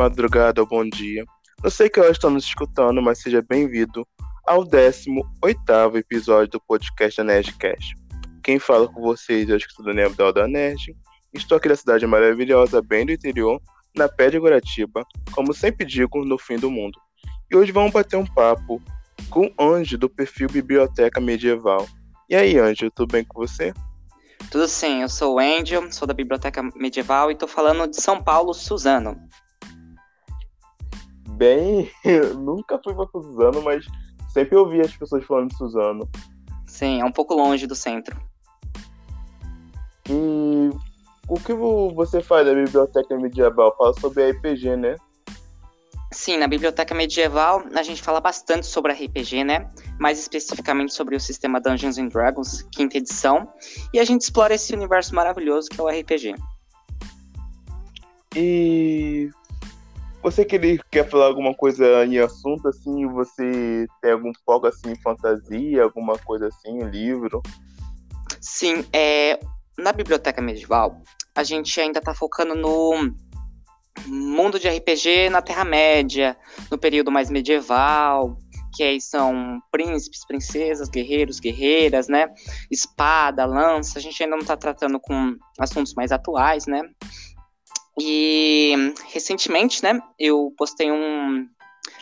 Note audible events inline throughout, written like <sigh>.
madrugada ou bom dia. Não sei que hora estão nos escutando, mas seja bem-vindo ao 18 episódio do podcast da Nerdcast. Quem fala com vocês é o escritor Daniel da Nerd. Estou aqui na cidade maravilhosa, bem do interior, na Pé de Guaratiba, como sempre digo, no fim do mundo. E hoje vamos bater um papo com Anjo do perfil Biblioteca Medieval. E aí, Anjo, tudo bem com você? Tudo sim, eu sou o Angel, sou da Biblioteca Medieval e estou falando de São Paulo, Suzano. Bem, <laughs> nunca fui para Suzano, mas sempre ouvi as pessoas falando de Suzano. Sim, é um pouco longe do centro. E o que você faz da Biblioteca Medieval? Fala sobre RPG, né? Sim, na Biblioteca Medieval a gente fala bastante sobre RPG, né? Mais especificamente sobre o sistema Dungeons and Dragons, quinta edição, e a gente explora esse universo maravilhoso que é o RPG. E você quer, quer falar alguma coisa em assunto assim? Você tem algum foco assim em fantasia, alguma coisa assim, livro? Sim, é, na Biblioteca Medieval a gente ainda está focando no mundo de RPG na Terra-média, no período mais medieval, que aí são príncipes, princesas, guerreiros, guerreiras, né? Espada, lança. A gente ainda não está tratando com assuntos mais atuais, né? E recentemente, né, eu postei um.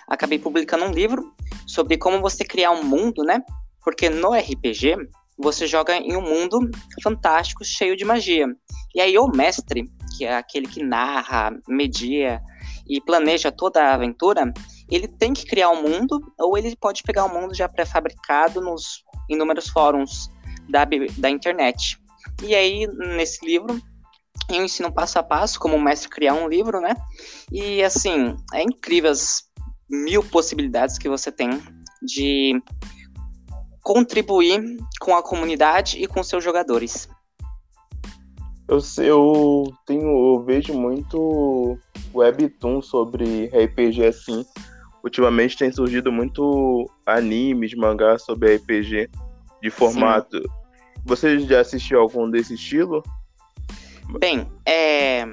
Acabei publicando um livro sobre como você criar um mundo, né? Porque no RPG você joga em um mundo fantástico, cheio de magia. E aí o mestre, que é aquele que narra, media e planeja toda a aventura, ele tem que criar um mundo ou ele pode pegar um mundo já pré-fabricado nos inúmeros fóruns da, da internet. E aí, nesse livro, eu ensino passo a passo como o mestre criar um livro, né? E assim, é incrível as mil possibilidades que você tem de contribuir com a comunidade e com seus jogadores. Eu, eu tenho, eu vejo muito webtoon sobre RPG assim. Ultimamente tem surgido muito animes, mangá sobre RPG de formato. Sim. Você já assistiu algum desse estilo? Bem, é...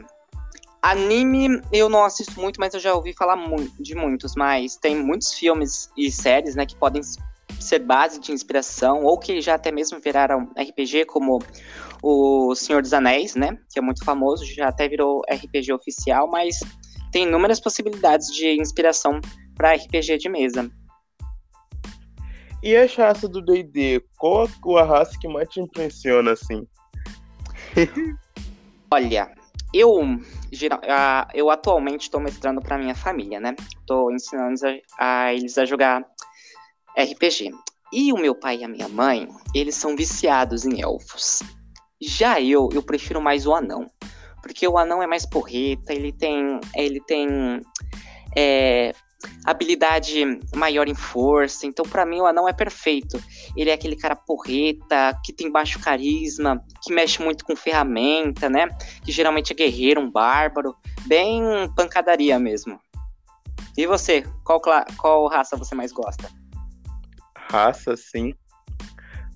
anime eu não assisto muito, mas eu já ouvi falar de muitos. Mas tem muitos filmes e séries, né, que podem ser base de inspiração, ou que já até mesmo viraram RPG, como o Senhor dos Anéis, né? Que é muito famoso, já até virou RPG oficial, mas tem inúmeras possibilidades de inspiração para RPG de mesa. E a raça do D&D, qual a raça que mais te impressiona, assim? <laughs> Olha, eu, eu atualmente estou mestrando para minha família, né? Estou ensinando a, a eles a jogar RPG. E o meu pai e a minha mãe, eles são viciados em elfos. Já eu, eu prefiro mais o anão. Porque o anão é mais porreta, ele tem. Ele tem. É, habilidade maior em força. Então, para mim, o anão é perfeito. Ele é aquele cara porreta, que tem baixo carisma, que mexe muito com ferramenta, né? Que geralmente é guerreiro, um bárbaro. Bem pancadaria mesmo. E você? Qual, qual raça você mais gosta? raça assim.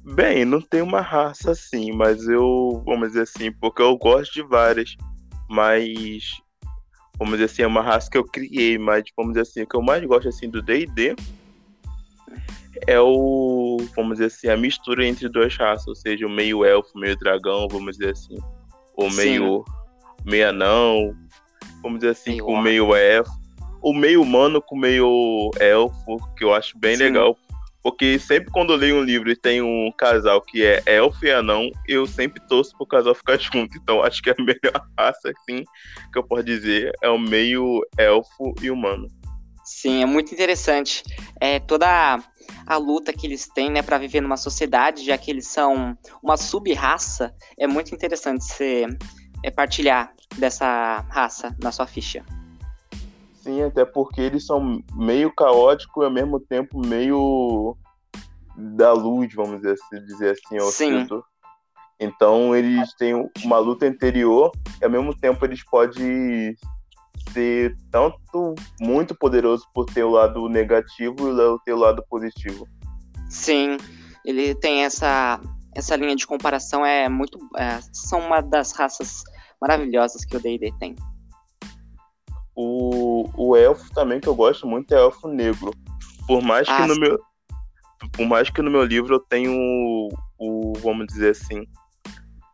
Bem, não tem uma raça assim, mas eu, vamos dizer assim, porque eu gosto de várias, mas vamos dizer assim, é uma raça que eu criei, mas vamos dizer assim, o que eu mais gosto assim do D&D é o, vamos dizer assim, a mistura entre duas raças, ou seja, o meio elfo, meio dragão, vamos dizer assim, o meio meio anão, vamos dizer assim, meio com meio elfo, o meio humano com meio elfo, que eu acho bem Sim. legal, porque sempre quando eu leio um livro e tem um casal que é elfo e anão, eu sempre torço pro casal ficar <laughs> junto. Então acho que a melhor <laughs> raça, assim, que eu posso dizer, é o meio elfo e humano. Sim, é muito interessante. É toda a, luta que eles têm, né, para viver numa sociedade, já que eles são uma sub-raça, é muito interessante você é, partilhar dessa raça na sua ficha. Sim, até porque eles são meio caóticos e ao mesmo tempo meio da luz, vamos dizer assim, ao Sim. Então eles têm uma luta interior e ao mesmo tempo eles podem ser tanto muito poderoso por ter o lado negativo e ter o lado positivo. Sim, ele tem essa essa linha de comparação é muito é, são uma das raças maravilhosas que o D&D tem. O o, elfo também que eu gosto muito é elfo negro. Por mais que ah, no sim. meu por mais que no meu livro eu tenho o, o vamos dizer assim,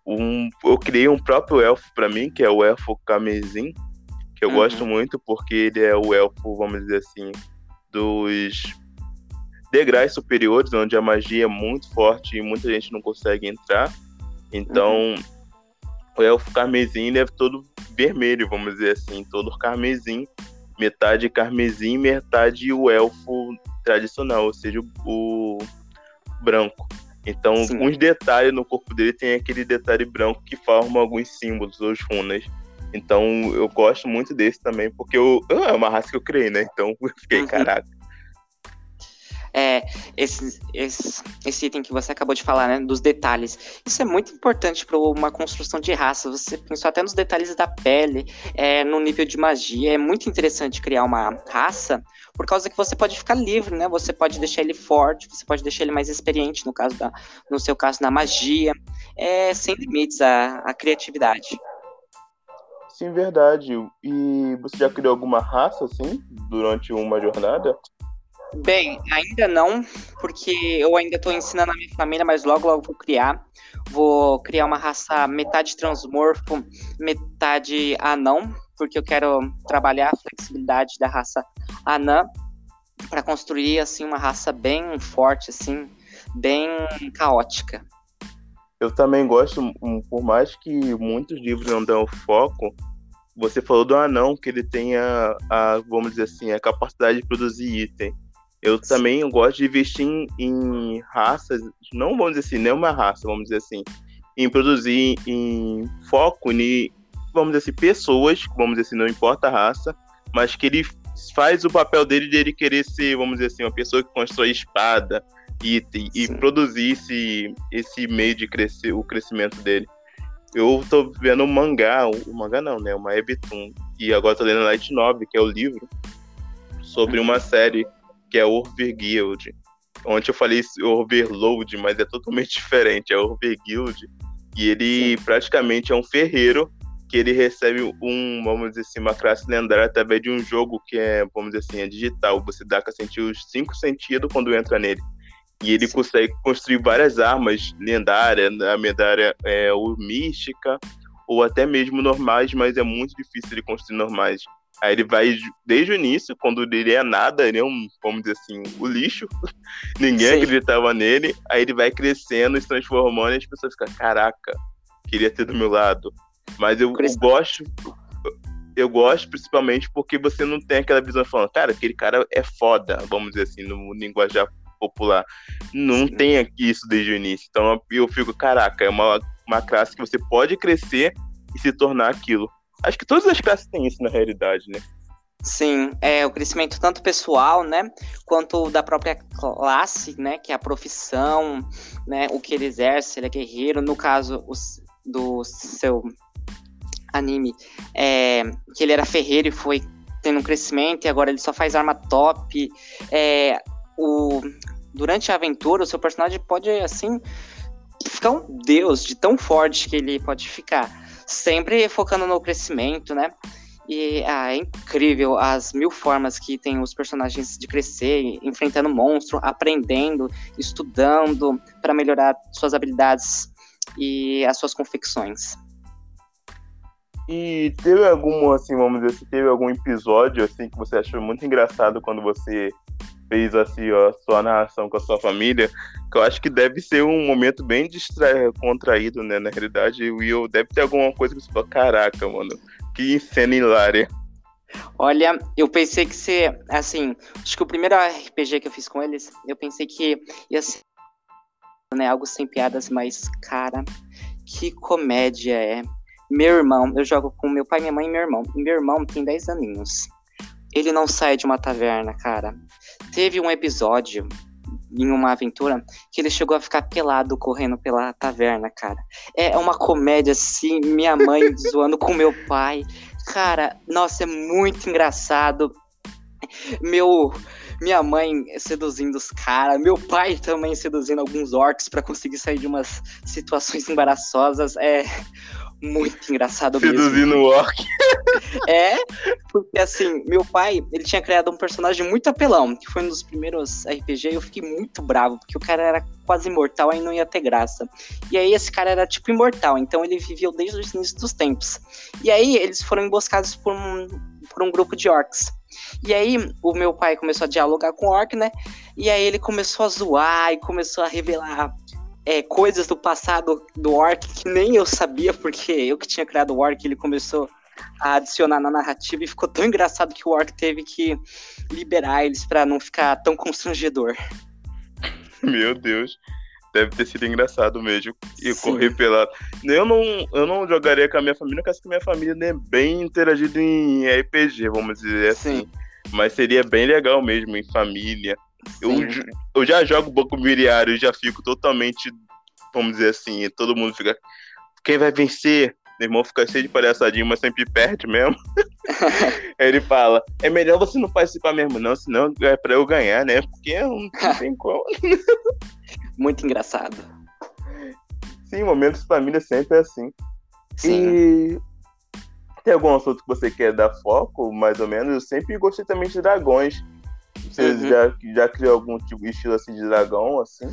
um, eu criei um próprio elfo para mim, que é o elfo Camesim, que eu uhum. gosto muito porque ele é o elfo, vamos dizer assim, dos degraus superiores, onde a magia é muito forte e muita gente não consegue entrar. Então, uhum. O elfo carmesim ele é todo vermelho, vamos dizer assim, todo carmesim, metade carmesim, metade o elfo tradicional, ou seja, o, branco. Então, Sim. uns detalhes no corpo dele tem aquele detalhe branco que forma alguns símbolos, os runas. Então, eu gosto muito desse também, porque eu, é uma raça que eu criei, né? Então, <laughs> eu fiquei, uhum. caraca, é, esse, esse, esse item que você acabou de falar, né, dos detalhes. Isso é muito importante para uma construção de raça. Você pensou até nos detalhes da pele, é, no nível de magia. É muito interessante criar uma raça, por causa que você pode ficar livre, né? Você pode deixar ele forte, você pode deixar ele mais experiente, no caso da, no seu caso, na magia. É sem limites a, a criatividade. Sim, verdade. E você já criou alguma raça, assim, durante uma jornada? Bem, ainda não, porque eu ainda estou ensinando a minha família, mas logo logo vou criar. Vou criar uma raça metade transmorfo, metade anão, porque eu quero trabalhar a flexibilidade da raça anã para construir assim uma raça bem forte, assim, bem caótica. Eu também gosto, por mais que muitos livros não dão foco, você falou do anão que ele tem a, a vamos dizer assim, a capacidade de produzir item. Eu também gosto de investir em, em, raças, não vamos dizer assim, não é uma raça, vamos dizer assim, em produzir em foco em, vamos dizer assim, pessoas, vamos dizer assim, não importa a raça, mas que ele faz o papel dele de ele querer ser, vamos dizer assim, uma pessoa que constrói espada e, e produzir esse, esse meio de crescer, o crescimento dele. Eu tô vendo um mangá, o um mangá não, né? Uma webtoon. E agora tô lendo Light Novel, que é o livro, sobre uma série que é Overguild. Ontem eu falei Overload, mas é totalmente <laughs> diferente, é Overguild. E ele Sim. praticamente é um ferreiro que ele recebe um, vamos dizer assim, uma classe lendária através de um jogo que é, vamos dizer assim, é digital. Você dá para sentir os cinco sentidos quando entra nele. E ele Sim. consegue construir várias armas lendárias, a medalha é, ou mística, ou até mesmo normais, mas é muito difícil de construir normais. Aí ele vai desde o início, quando ele é nada, ele é um, vamos dizer assim, o lixo. <laughs> Ninguém Sim. acreditava nele. Aí ele vai crescendo, se transformando e as pessoas ficam, caraca, queria ter do meu lado. Mas eu, eu gosto. Eu gosto principalmente porque você não tem aquela visão falando, cara, aquele cara é foda, vamos dizer assim, no linguajar popular. Não Sim. tem isso desde o início. Então eu fico, caraca, é uma, uma classe que você pode crescer e se tornar aquilo. Acho que todas as classes têm isso na realidade, né? Sim, é o crescimento tanto pessoal, né, quanto da própria classe, né, que é a profissão, né, o que ele exerce, ele é guerreiro, no caso do seu anime, é, que ele era ferreiro e foi tendo um crescimento e agora ele só faz arma top, é, o, durante a aventura o seu personagem pode, assim, ficar um deus de tão forte que ele pode ficar sempre focando no crescimento, né? E ah, é incrível as mil formas que tem os personagens de crescer, enfrentando monstro, aprendendo, estudando para melhorar suas habilidades e as suas confecções. E teve algum, assim, vamos dizer, teve algum episódio assim que você achou muito engraçado quando você fez assim a sua narração com a sua família, que eu acho que deve ser um momento bem contraído, né? Na realidade, o Will deve ter alguma coisa que você fala, caraca, mano, que cena hilária. Olha, eu pensei que ser, assim, acho que o primeiro RPG que eu fiz com eles, eu pensei que ia ser né, algo sem piadas, mas, cara, que comédia é. Meu irmão, eu jogo com meu pai, minha mãe e meu irmão. Meu irmão tem 10 aninhos. Ele não sai de uma taverna, cara. Teve um episódio em uma aventura que ele chegou a ficar pelado correndo pela taverna, cara. É uma comédia assim, minha mãe <laughs> zoando com meu pai. Cara, nossa, é muito engraçado. Meu minha mãe seduzindo os caras, meu pai também seduzindo alguns orcs para conseguir sair de umas situações <laughs> embaraçosas. É muito engraçado Seduzindo mesmo. o orc. <laughs> É, porque assim, meu pai, ele tinha criado um personagem muito apelão, que foi um dos primeiros RPG, e eu fiquei muito bravo, porque o cara era quase imortal, aí não ia ter graça. E aí esse cara era tipo imortal, então ele viveu desde o início dos tempos. E aí eles foram emboscados por um, por um grupo de orcs. E aí o meu pai começou a dialogar com o orc, né? E aí ele começou a zoar e começou a revelar é, coisas do passado do Orc que nem eu sabia, porque eu que tinha criado o Orc, ele começou a adicionar na narrativa e ficou tão engraçado que o Orc teve que liberar eles para não ficar tão constrangedor. <laughs> Meu Deus. Deve ter sido engraçado mesmo. E correr pelado. Eu não, eu não jogaria com a minha família, porque a minha família é bem interagida em RPG, vamos dizer assim. Sim. Mas seria bem legal mesmo em família. Eu, eu já jogo banco e já fico totalmente, vamos dizer assim, todo mundo fica. Quem vai vencer? Meu irmão fica cheio de palhaçadinho, mas sempre perde mesmo. <laughs> Ele fala: é melhor você não participar mesmo, não, senão é pra eu ganhar, né? Porque não tem <laughs> como. Muito engraçado. Sim, momentos de família sempre é assim. Sim. E tem algum assunto que você quer dar foco, mais ou menos? Eu sempre gostei também de dragões. Você Uhum. já, já criou algum tipo estilo assim de dragão, assim?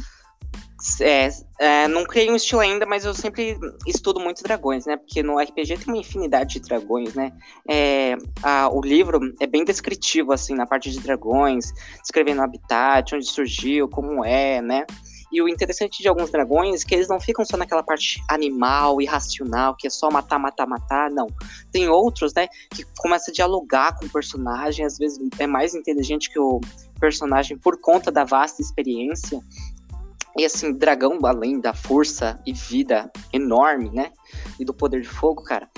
É, é, não criei um estilo ainda, mas eu sempre estudo muito dragões, né? Porque no RPG tem uma infinidade de dragões, né? É, a- o livro é bem descritivo, assim, na parte de dragões, descrevendo o habitat, onde surgiu, como é, né? E o interessante de alguns dragões é que eles não ficam só naquela parte animal, irracional, que é só matar, matar, matar, não. Tem outros, né, que começa a dialogar com o personagem, às vezes é mais inteligente que o personagem por conta da vasta experiência. E assim, dragão, além da força e vida enorme, né? E do poder de fogo, cara,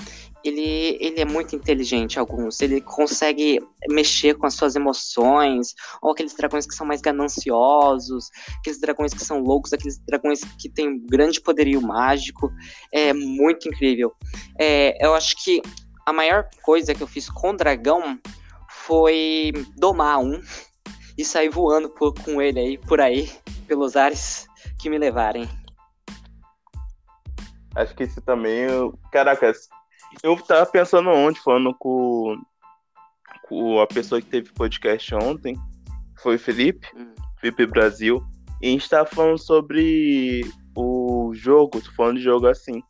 ele, ele é muito inteligente, alguns. Ele consegue mexer com as suas emoções, ou aqueles dragões que são mais gananciosos, aqueles dragões que são loucos, aqueles dragões que têm grande poderio mágico. É muito incrível. É, eu acho que a maior coisa que eu fiz com dragão foi domar um e sair voando por- com ele aí, por aí, pelos ares que me levarem. Acho que esse também. Caraca, eu tava pensando ontem, falando com, com a pessoa que teve podcast ontem, foi o Felipe, Hum. Felipe Brasil, e a gente tava falando sobre o jogo, tô falando de jogo assim.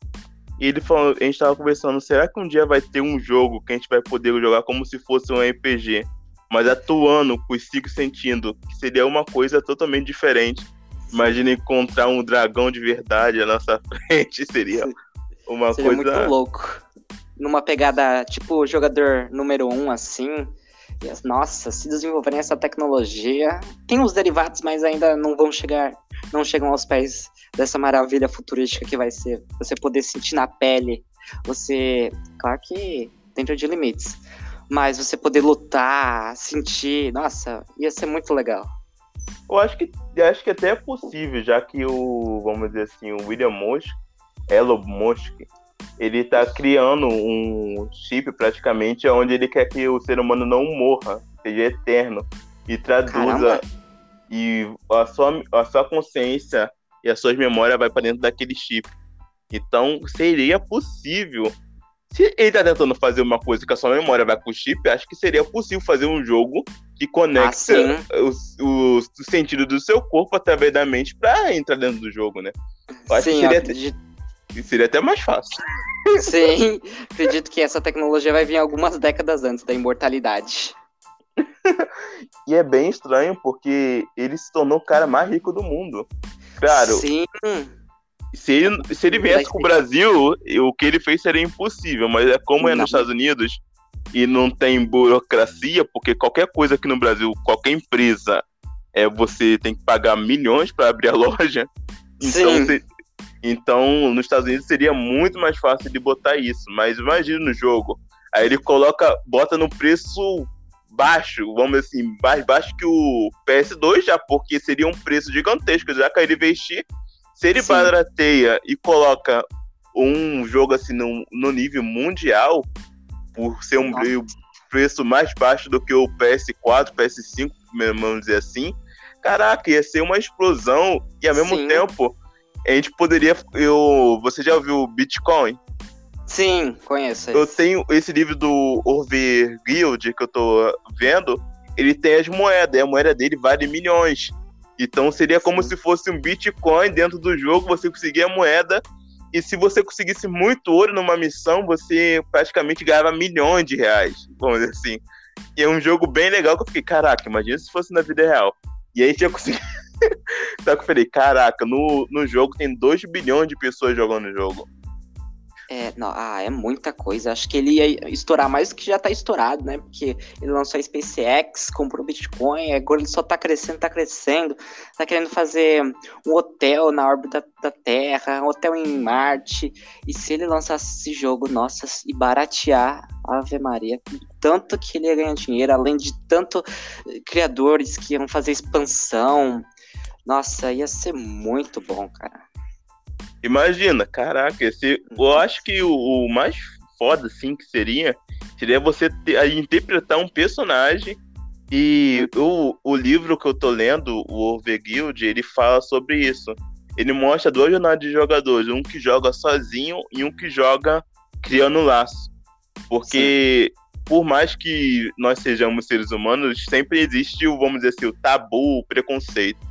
E ele falou, a gente tava conversando, será que um dia vai ter um jogo que a gente vai poder jogar como se fosse um RPG, mas atuando com os cinco sentindo, que seria uma coisa totalmente diferente. Imagina encontrar um dragão de verdade à nossa <laughs> frente, seria uma Seria coisa. muito louco. Numa pegada tipo jogador número um, assim. E as- nossa, se desenvolverem essa tecnologia. Tem os derivados, mas ainda não vão chegar. Não chegam aos pés dessa maravilha futurística que vai ser. Você poder sentir na pele. Você. Claro que dentro de limites. Mas você poder lutar, sentir. Nossa, ia ser muito legal. Eu acho que acho que até é possível, já que o, vamos dizer assim, o William Musk, Elon Musk, ele tá criando um chip praticamente onde ele quer que o ser humano não morra, seja eterno e traduza Caramba. e a sua, a sua consciência e as suas memórias vai para dentro daquele chip. Então seria possível. Se ele tá tentando fazer uma coisa que a sua memória vai pro chip, acho que seria possível fazer um jogo que conecta sim. os, os, o sentido do seu corpo através da mente pra entrar dentro do jogo, né? Eu acho Sim, que seria, até, seria até mais fácil. <laughs> sim, acredito que essa tecnologia vai vir algumas décadas antes da imortalidade. <laughs> E é bem estranho porque ele se tornou o cara mais rico do mundo. Claro, Sim, se ele, se ele viesse com o Brasil, o que ele fez seria impossível, mas é como é Não. nos Estados Unidos e não tem burocracia, porque qualquer coisa aqui no Brasil, qualquer empresa, é, você tem que pagar milhões para abrir a <laughs> loja. Então, Sim. se- então, nos Estados Unidos seria muito mais fácil de botar isso. Mas imagina no jogo. Aí ele coloca, bota no preço baixo, vamos dizer assim, mais baixo que o PS2 já, porque seria um preço gigantesco, já que ele investir. Se ele Sim. barateia e coloca um jogo assim no, no nível mundial, por ser um Nossa. preço mais baixo do que o PS4, PS5, vamos dizer assim, caraca, ia ser uma explosão e ao mesmo Sim. tempo a gente poderia. Eu, você já ouviu o Bitcoin? Sim, conheço. Eu tenho esse livro do Orver Guild que eu tô vendo. Ele tem as moedas, e a moeda dele vale milhões. Então seria como Sim. se fosse um Bitcoin dentro do jogo, você conseguia a moeda. E se você conseguisse muito ouro numa missão, você praticamente ganhava milhões de reais. Vamos dizer assim. E é um jogo bem legal que eu fiquei, caraca, imagina se fosse na vida real. E aí tinha conseguido. Só que eu falei, caraca, no, no jogo tem 2 bilhões de pessoas jogando o jogo. É, não, ah, é muita coisa. Acho que ele ia estourar mais do que já tá estourado, né? Porque ele lançou a SpaceX, comprou Bitcoin, agora ele só tá crescendo, tá crescendo. Tá querendo fazer um hotel na órbita da Terra, um hotel em Marte. E se ele lançasse esse jogo, nossa, e baratear Ave Maria, tanto que ele ia ganhar dinheiro, além de tanto criadores que iam fazer expansão. Nossa, ia ser muito bom, cara. Imagina, caraca, esse, eu acho que o, o mais foda, assim, que seria, seria você ter, interpretar um personagem e o, o livro que eu tô lendo, o Overguild, ele fala sobre isso. Ele mostra dois jornadas de jogadores, um que joga sozinho e um que joga criando laço. Porque Sim. por mais que nós sejamos seres humanos, sempre existe o, vamos dizer assim, o tabu, o preconceito.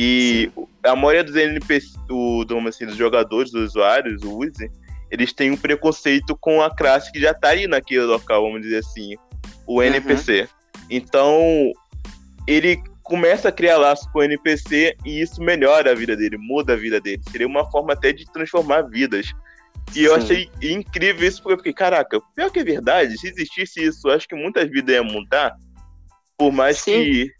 E Sim. a maioria dos NPC, o, do, assim, dos jogadores, dos usuários, o Uzi, eles têm um preconceito com a classe que já tá aí naquele local, vamos dizer assim, o NPC. Uhum. Então, ele começa a criar laço com o NPC e isso melhora a vida dele, muda a vida dele. Seria uma forma até de transformar vidas. E eu achei incrível isso, porque eu fiquei, caraca, pior que é verdade, se existisse isso, acho que muitas vidas iam mudar. Por mais Sim. que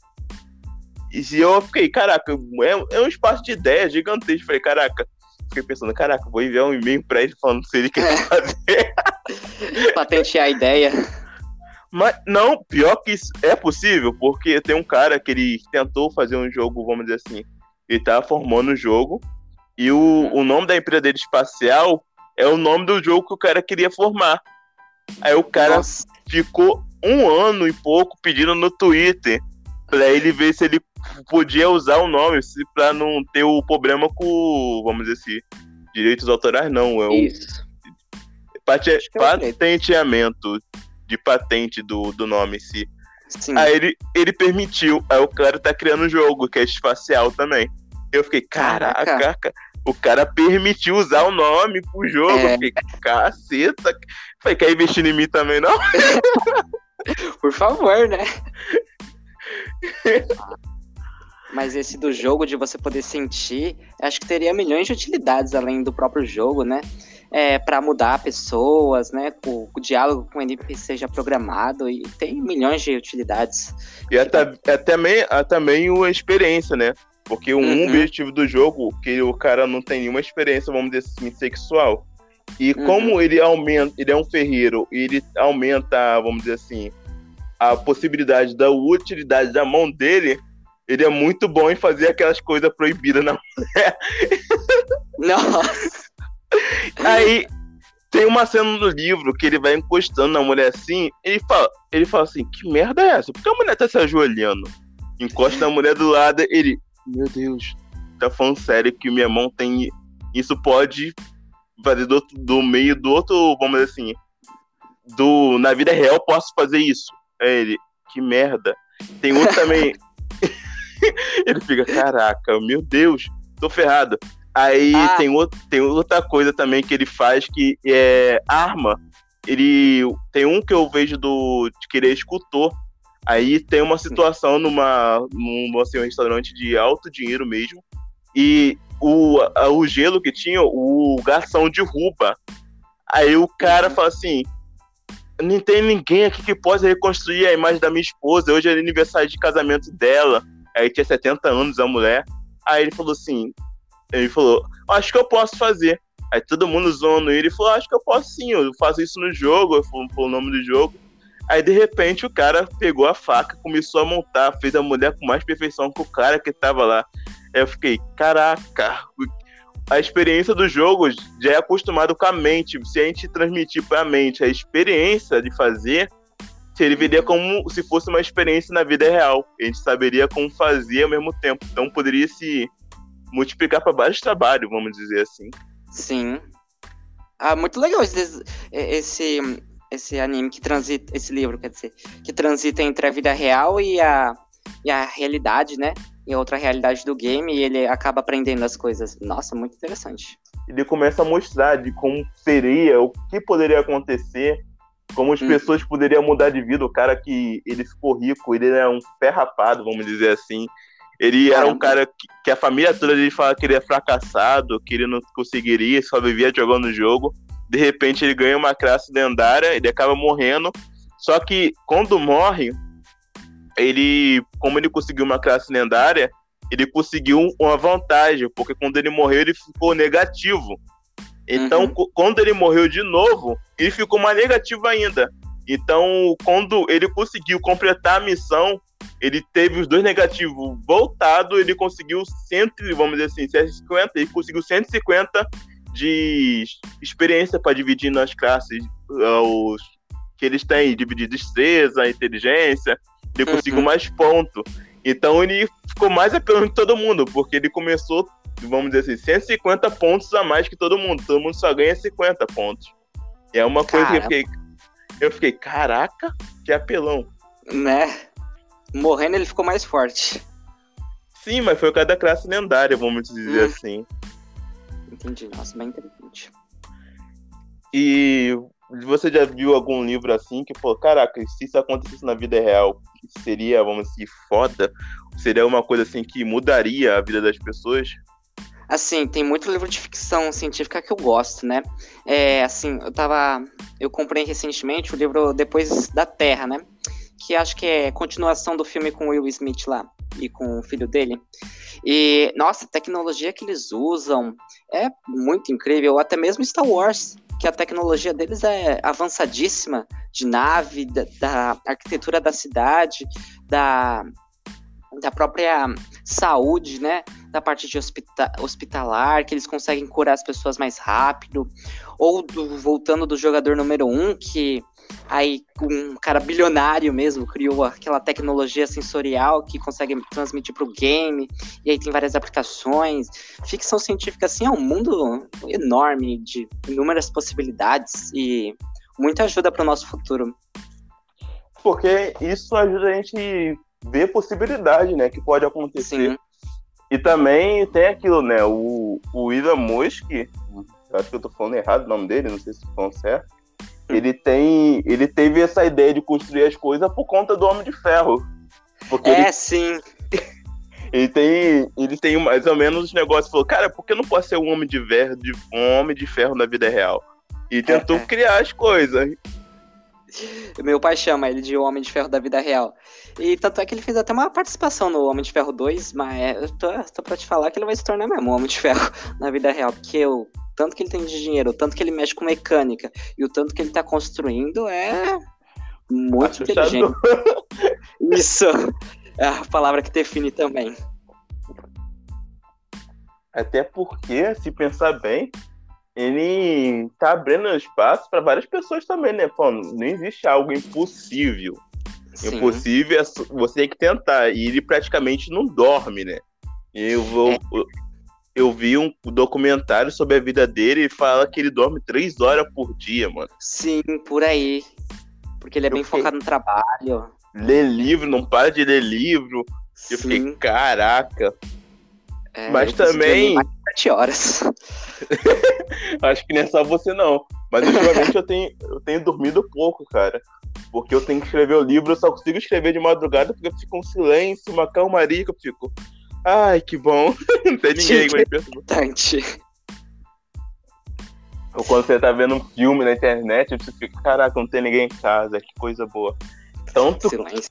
e eu fiquei, caraca, é, é um espaço de ideia gigantesco. Falei, caraca, fiquei pensando, caraca, vou enviar um e-mail pra ele falando se ele quer é. fazer. <laughs> Patentear a ideia. Mas não, pior que isso é possível, porque tem um cara que ele tentou fazer um jogo, vamos dizer assim, ele tava formando o um jogo, e o, o nome da empresa dele espacial é o nome do jogo que o cara queria formar. Aí o cara Nossa. ficou um ano e pouco pedindo no Twitter pra ele ver se ele podia usar o nome para não ter o problema com, vamos dizer assim, direitos autorais, não. É o Isso. Pate, é patenteamento de patente do, do nome em si. Sim. Aí ele, ele permitiu. Aí o cara tá criando um jogo que é espacial também. Eu fiquei, caraca, caraca. o cara permitiu usar o nome pro jogo. É. Eu fiquei, caceta. Falei, quer investir em mim também, não? <laughs> Por favor, né? <laughs> Mas esse do jogo, de você poder sentir, acho que teria milhões de utilidades além do próprio jogo, né? É, para mudar pessoas, né? O, o, diálogo com o NPC já programado e tem milhões de utilidades. E até, é também, é também a experiência, né? Porque um uhum. objetivo do jogo que o cara não tem nenhuma experiência, vamos dizer assim, sexual. E uhum. como ele aumenta, ele é um ferreiro, e ele aumenta, vamos dizer assim, a possibilidade da utilidade da mão dele, ele é muito bom em fazer aquelas coisas proibidas na mulher. Nossa! Aí tem uma cena do livro que ele vai encostando na mulher assim, ele fala, ele fala assim, que merda é essa? Por que a mulher tá se ajoelhando? Encosta na mulher do lado, ele, meu Deus, tá falando sério que minha mão tem. Isso pode fazer do, do meio do outro, vamos dizer assim, do na vida real posso fazer isso. É ele, que merda. Tem outro também. Ele <laughs> fica, caraca, meu Deus, tô ferrado. Aí ah. tem, outro, tem outra coisa também que ele faz que é arma. Ele tem um que eu vejo do de querer escultor. Aí tem uma situação numa num assim, um restaurante de alto dinheiro mesmo. E o, o gelo que tinha, o garçom derruba. Aí o cara uhum. fala assim: não tem ninguém aqui que possa reconstruir a imagem da minha esposa. Hoje é aniversário de casamento dela. Aí tinha 70 anos a mulher. Aí ele falou assim: ele falou, acho que eu posso fazer. Aí todo mundo zoando ele, falou, acho que eu posso sim, eu faço isso no jogo, eu falo o nome do jogo. Aí de repente o cara pegou a faca, começou a montar, fez a mulher com mais perfeição que o cara que tava lá. Aí eu fiquei, caraca, a experiência do jogo já é acostumado com a mente. Se a gente transmitir para a mente a experiência de fazer, serviria como se fosse uma experiência na vida real. A gente saberia como fazer ao mesmo tempo. Então poderia se multiplicar para vários trabalhos, vamos dizer assim. Sim. Ah, muito legal esse, esse, esse anime que transita, esse livro, quer dizer, que transita entre a vida real e a, e a realidade, né? E outra realidade do game, e ele acaba aprendendo as coisas. Nossa, muito interessante. Ele começa a mostrar de como seria, o que poderia acontecer, como as hum. pessoas poderiam mudar de vida. O cara que ele ficou rico, ele era um pé rapado, vamos dizer assim. Ele era um cara que, que, a família toda dele falava que ele é fracassado, que ele não conseguiria, só vivia jogando o jogo. De repente ele ganha uma classe lendária, ele acaba morrendo. Só que quando morre, ele, como ele conseguiu uma classe lendária, ele conseguiu uma vantagem, porque quando ele morreu ele ficou negativo. Então, uhum. quando ele morreu de novo, ele ficou mais negativo ainda. Então, quando ele conseguiu completar a missão, ele teve os dois negativos voltado, ele conseguiu 100, vamos dizer assim, 150, ele conseguiu 150 de experiência para dividir nas classes uh, os que eles têm, dividir destreza, inteligência, ele uhum. conseguiu mais ponto. Então ele ficou mais apelando que todo mundo, porque ele começou, vamos dizer assim, 150 pontos a mais que todo mundo. Todo mundo só ganha 50 pontos. E é uma coisa Cara. que eu fiquei, eu fiquei, caraca, que apelão. Né? Morrendo ele ficou mais forte. Sim, mas foi o cara da classe lendária, vamos dizer hum. assim. Entendi, nossa, bem interessante. E você já viu algum livro assim que, pô, caraca, se isso acontecesse na vida real, seria, vamos dizer, foda? Seria uma coisa assim que mudaria a vida das pessoas? Assim, tem muito livro de ficção científica que eu gosto, né? É, assim, eu tava. Eu comprei recentemente o livro Depois da Terra, né? Que acho que é continuação do filme com Will Smith lá e com o filho dele. E, nossa, a tecnologia que eles usam é muito incrível. Até mesmo Star Wars, que a tecnologia deles é avançadíssima de nave, da, da arquitetura da cidade, da da própria saúde, né? Da parte de hospita hospitalar, que eles conseguem curar as pessoas mais rápido. Ou do, voltando do jogador número um, que aí um cara bilionário mesmo criou aquela tecnologia sensorial que consegue transmitir para o game. E aí tem várias aplicações. Ficção científica, assim, é um mundo enorme de inúmeras possibilidades e muita ajuda para o nosso futuro. Porque isso ajuda a gente ver possibilidade, né, que pode acontecer. Sim. E também tem aquilo, né, o, o Elon Musk, acho que eu tô falando errado o nome dele, não sei se tô falando certo, ele tem, ele teve essa ideia de construir as coisas por conta do Homem de Ferro. Porque é, ele, sim. <laughs> ele tem, ele tem mais ou menos os negócios, falou, cara, por que não pode ser um homem de verde, um homem de ferro na vida real? E tentou é. criar as coisas. Meu pai chama ele de Homem de Ferro da vida real. E tanto é que ele fez até uma participação no Homem de Ferro 2, mas eu tô, tô pra te falar que ele vai se tornar mesmo um Homem de Ferro <laughs> na vida real, porque o tanto que ele tem de dinheiro, o tanto que ele mexe com mecânica e o tanto que ele tá construindo é muito inteligente. <laughs> Isso é a palavra que define também. Até porque, se pensar bem, ele tá abrindo espaço para várias pessoas também, né? Falando, não existe algo impossível. Sim. Impossível é você tem que tentar. E ele praticamente não dorme, né? Eu vou. É. Eu vi um documentário sobre a vida dele e fala que ele dorme três horas por dia, mano. Sim, por aí. Porque ele é eu bem fiquei... focado no trabalho. Lê livro, não para de ler livro. Sim. Eu fiquei, caraca. É, Mas também. Mais sete horas. <laughs> Acho que não é só você, não. Mas ultimamente eu tenho, eu tenho dormido pouco, cara. Porque eu tenho que escrever o livro, eu só consigo escrever de madrugada porque fica um silêncio, uma calmaria que eu fico. Ai, que bom. <laughs> não tem ninguém que importante. Ou quando você tá vendo um filme na internet, você fica, caraca, não tem ninguém em casa, que coisa boa. Tanto. Silêncio.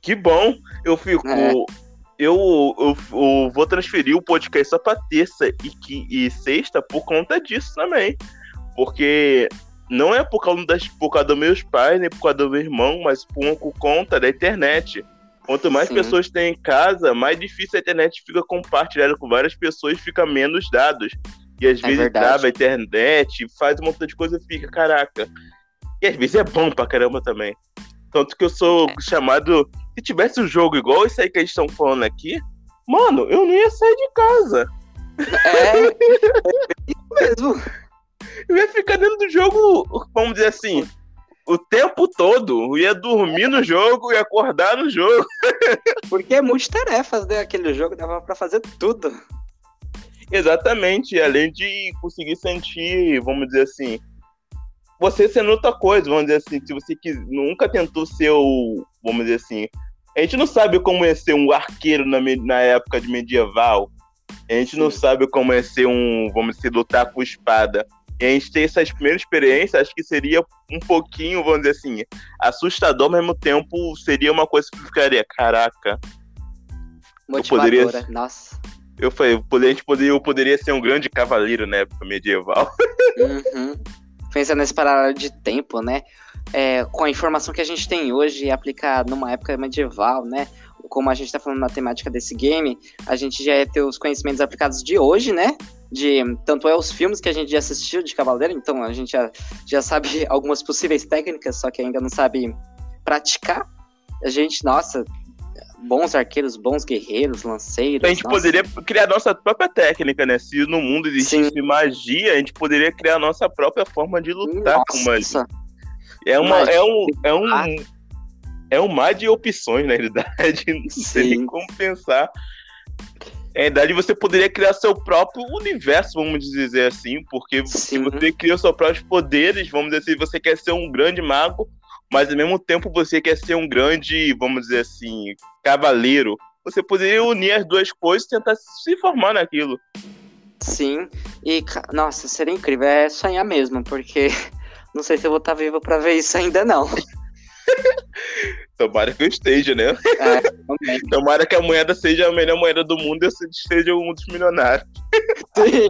Que bom. Eu fico. É eu, eu, eu, vou transferir o podcast só pra terça e, que, e sexta por conta disso também. Porque não é por causa, das, por causa dos meus pais, nem por causa do meu irmão, mas por conta da internet. Quanto mais Sim. pessoas tem em casa, mais difícil a internet fica compartilhada com várias pessoas e fica menos dados. E às é vezes verdade. trava a internet, faz um montão de coisa e fica, caraca. E às vezes é bom pra caramba também. Tanto que eu sou é. chamado. Se tivesse um jogo igual esse aí que eles estão falando aqui, mano, eu não ia sair de casa. É, é isso mesmo. Eu ia ficar dentro do jogo, vamos dizer assim, o tempo todo. Eu ia dormir no jogo e acordar no jogo. Porque é multitarefas, né? Aquele jogo dava pra fazer tudo. Exatamente, além de conseguir sentir, vamos dizer assim, você sendo outra coisa, vamos dizer assim, se você quis, nunca tentou ser o, vamos dizer assim, a gente não sabe como é ser um arqueiro na, na época de medieval, a gente Sim. não sabe como é ser um, vamos dizer, lutar com espada. E a gente ter essas primeiras experiências, acho que seria um pouquinho, vamos dizer assim, assustador, ao mesmo tempo seria uma coisa que ficaria, caraca. Motivadora, eu poderia, nossa. Eu falei, a gente poderia, eu poderia ser um grande cavaleiro na época medieval. <laughs> Uhum. Pensando nesse paralelo de tempo, né? É, com a informação que a gente tem hoje aplicar numa época medieval, né? Como a gente tá falando na temática desse game, a gente já ia ter os conhecimentos aplicados de hoje, né? De tanto é os filmes que a gente já assistiu de Cavaleiro, então a gente já, já sabe <laughs> algumas possíveis técnicas, só que ainda não sabe praticar. A gente, nossa, bons arqueiros, bons guerreiros, lanceiros. A gente nossa. poderia criar nossa própria técnica, né? Se no mundo existisse Sim. magia, a gente poderia criar a nossa própria forma de lutar nossa. com magia. É, uma, é um. É um é um mar de opções, na realidade. <laughs> Não Sim. sei como pensar. Na verdade, você poderia criar seu próprio universo, vamos dizer assim, porque Sim. se você cria seus próprios poderes, vamos dizer assim, você quer ser um grande mago, mas ao mesmo tempo você quer ser um grande, vamos dizer assim, cavaleiro. Você poderia unir as duas coisas e tentar se formar naquilo. Sim, e nossa, seria incrível, é sonhar mesmo, porque <laughs> não sei se eu vou estar vivo para ver isso ainda não. <laughs> Tomara que eu esteja, né? É, <laughs> Tomara que a moeda seja a melhor moeda do mundo e eu seja um dos milionários. Sim.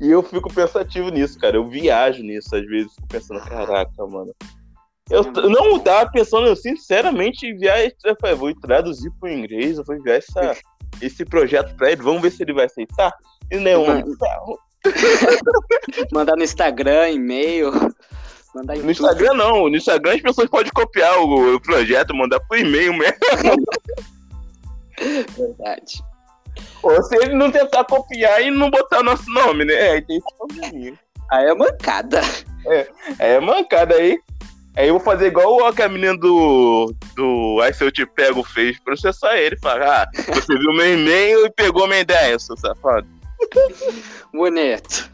E eu fico pensativo nisso, cara. Eu viajo nisso, às vezes, fico pensando, caraca, mano. Eu não tava pensando, sinceramente, em enviar. Eu falei, vou traduzir pro inglês, eu vou enviar essa, <laughs> esse projeto pra ele, vamos ver se ele vai aceitar. E não é um. <laughs> Mandar no Instagram, e-mail. Mandar no Instagram não, no Instagram as pessoas podem copiar o, o projeto, mandar por e-mail mesmo. <laughs> Verdade. Ou se ele não tentar copiar e não botar o nosso nome, né? É, aí tem esse probleminha. Aí é mancada. É, é mancada aí. Aí eu vou fazer igual a menina do, do Aí Se Eu Te Pego fez, processar ele. Falar, ah, você viu meu e-mail e pegou minha ideia, seu safado. Bonito.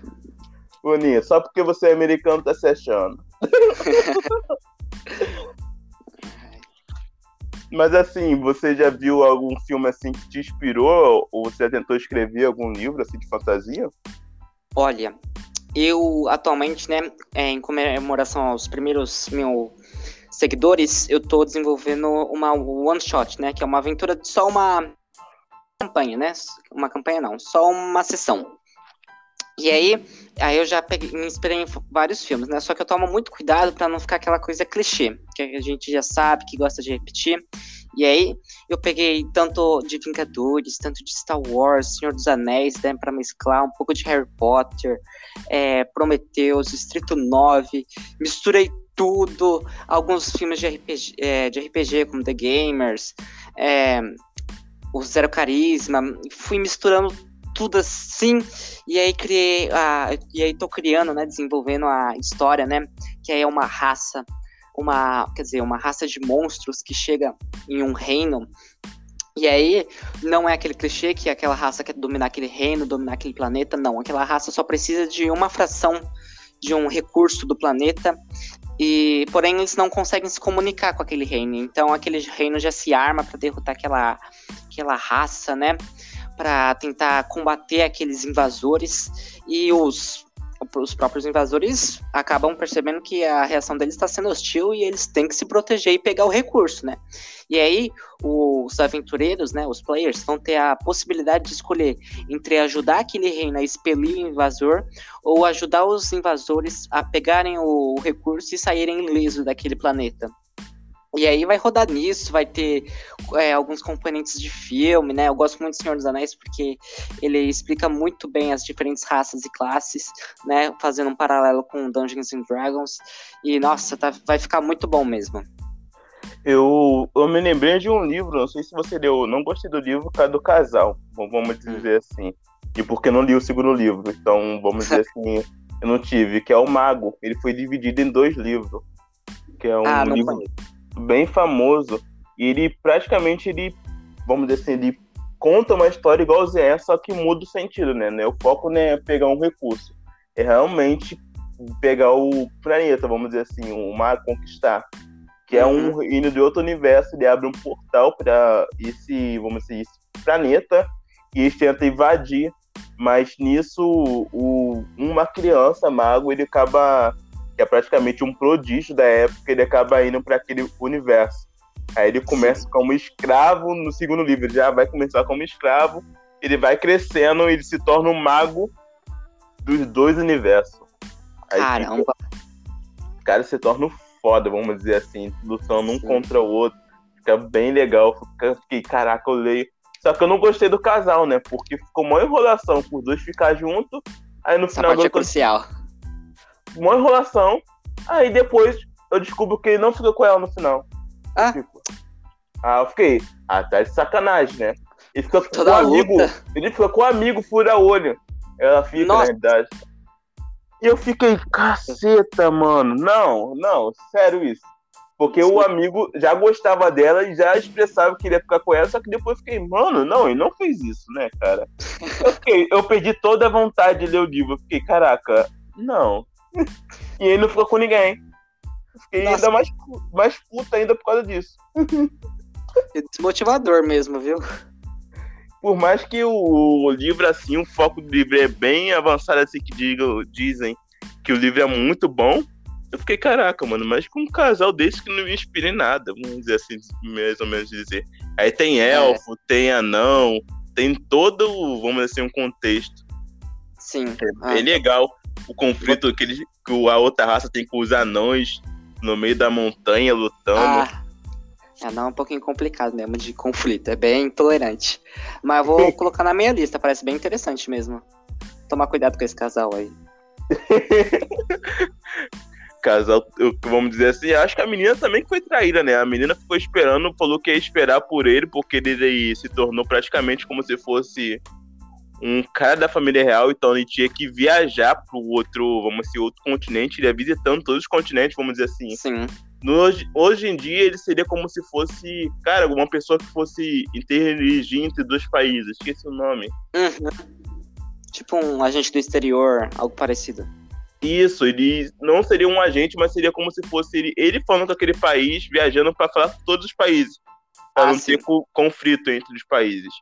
Bonito. Só porque você é americano tá se achando. <laughs> Mas assim, você já viu algum filme assim que te inspirou? Ou você já tentou escrever algum livro assim de fantasia? Olha, eu atualmente, né, é, em comemoração aos primeiros mil seguidores, eu tô desenvolvendo uma one shot, né, que é uma aventura de só uma campanha, né? Uma campanha não, só uma sessão. E aí, aí eu já peguei, me inspirei em vários filmes, né? Só que eu tomo muito cuidado para não ficar aquela coisa clichê, que a gente já sabe, que gosta de repetir. E aí, eu peguei tanto de Vingadores, tanto de Star Wars, Senhor dos Anéis, né, para mesclar um pouco de Harry Potter, é, Prometheus, Distrito 9, misturei tudo, alguns filmes de RPG, é, de RPG como The Gamers, é, o Zero Carisma, fui misturando tudo assim, e aí criei, a, e aí tô criando, né, desenvolvendo a história, né, que aí é uma raça, uma, quer dizer, uma raça de monstros que chega em um reino, e aí não é aquele clichê que aquela raça quer dominar aquele reino, dominar aquele planeta, não, aquela raça só precisa de uma fração de um recurso do planeta e porém eles não conseguem se comunicar com aquele reino. Então aquele reino já se arma para derrotar aquela aquela raça, né? Para tentar combater aqueles invasores e os os próprios invasores acabam percebendo que a reação deles está sendo hostil e eles têm que se proteger e pegar o recurso, né? E aí os aventureiros, né, os players, vão ter a possibilidade de escolher entre ajudar aquele reino a expelir o invasor ou ajudar os invasores a pegarem o recurso e saírem ileso daquele planeta. E aí vai rodar nisso, vai ter é, alguns componentes de filme, né? Eu gosto muito do Senhor dos Anéis porque ele explica muito bem as diferentes raças e classes, né? Fazendo um paralelo com Dungeons and Dragons. E, nossa, tá, vai ficar muito bom mesmo. Eu, eu me lembrei de um livro, não sei se você leu, não gostei do livro, é do casal, vamos dizer assim. e porque não li o segundo livro. Então, vamos dizer <laughs> assim, eu não tive, que é o Mago. Ele foi dividido em dois livros, que é um Ah, livro conheço. Bem famoso. E ele praticamente ele, vamos dizer assim, ele conta uma história igualzinha essa, só que muda o sentido, né? Né? O foco não é pegar um recurso, é realmente pegar o planeta, vamos dizer assim, o mar conquistar, que é um reino de outro universo, ele abre um portal para esse, vamos dizer, esse planeta e eles tentam invadir, mas nisso o, uma criança mago ele acaba que é praticamente um prodígio da época, ele acaba indo para aquele universo. Aí ele começa como escravo no segundo livro, ele já vai começar como escravo, ele vai crescendo, ele se torna um mago dos dois universos. Aí fica- Caramba. o cara se torna um foda, vamos dizer assim, lutando um Sim. contra o outro. Fica bem legal. Fica- Fiquei, caraca, eu leio. Só que eu não gostei do casal, né? Porque ficou uma enrolação por dois ficar junto. Aí no Essa final parte é crucial. Uma enrolação. Aí depois eu descubro que ele não fica com ela no final. Ah. Tipo, ah, eu fiquei. Ah, tá de sacanagem, né? Ele fica com Toda o a amigo. luta. Ele fica com o amigo fura-olho. Ela fica, Nossa. na realidade. E eu fiquei, caceta, mano. Não, não, sério isso. Porque o amigo já gostava dela e já expressava que queria ficar com ela, só que depois eu fiquei, mano, não, ele não fez isso, né, cara? <laughs> Eu, fiquei, eu perdi toda a vontade de ler o livro. Eu fiquei, caraca, não. E ele não ficou com ninguém. Fiquei Nossa. ainda mais, mais puta ainda por causa disso. Desmotivador mesmo, viu? Por mais que o, o livro, assim, o foco do livro é bem avançado, assim, que digam, dizem que o livro é muito bom, eu fiquei, caraca, mano, mas com um casal desse que não me inspira em nada, vamos dizer assim, mais ou menos dizer. Aí tem elfo, tem anão, tem todo, vamos dizer assim, um contexto. Sim. É Ah, bem legal o conflito que, eles, que a outra raça tem com os anões no meio da montanha lutando. Ah, é não, é um pouquinho complicado mesmo de conflito, é bem intolerante. Mas eu vou <laughs> colocar na minha lista, parece bem interessante mesmo. Tomar cuidado com esse casal aí. <laughs> casal, eu- vamos dizer assim, acho que a menina também foi traída, né? A menina ficou esperando, falou que ia esperar por ele, porque ele se tornou praticamente como se fosse um cara da família real, então ele tinha que viajar pro outro, vamos dizer, outro continente, ele ia visitando todos os continentes, vamos dizer assim. Sim. No- hoje, hoje em dia ele seria como se fosse, cara, uma pessoa que fosse interligir entre dois países, esqueci o nome. Uhum. Tipo um agente do exterior, algo parecido. Isso, ele não seria um agente, mas seria como se fosse ele, ele falando com aquele país, viajando para falar com todos os países. Para Ah, não sim. ter co- conflito entre os países.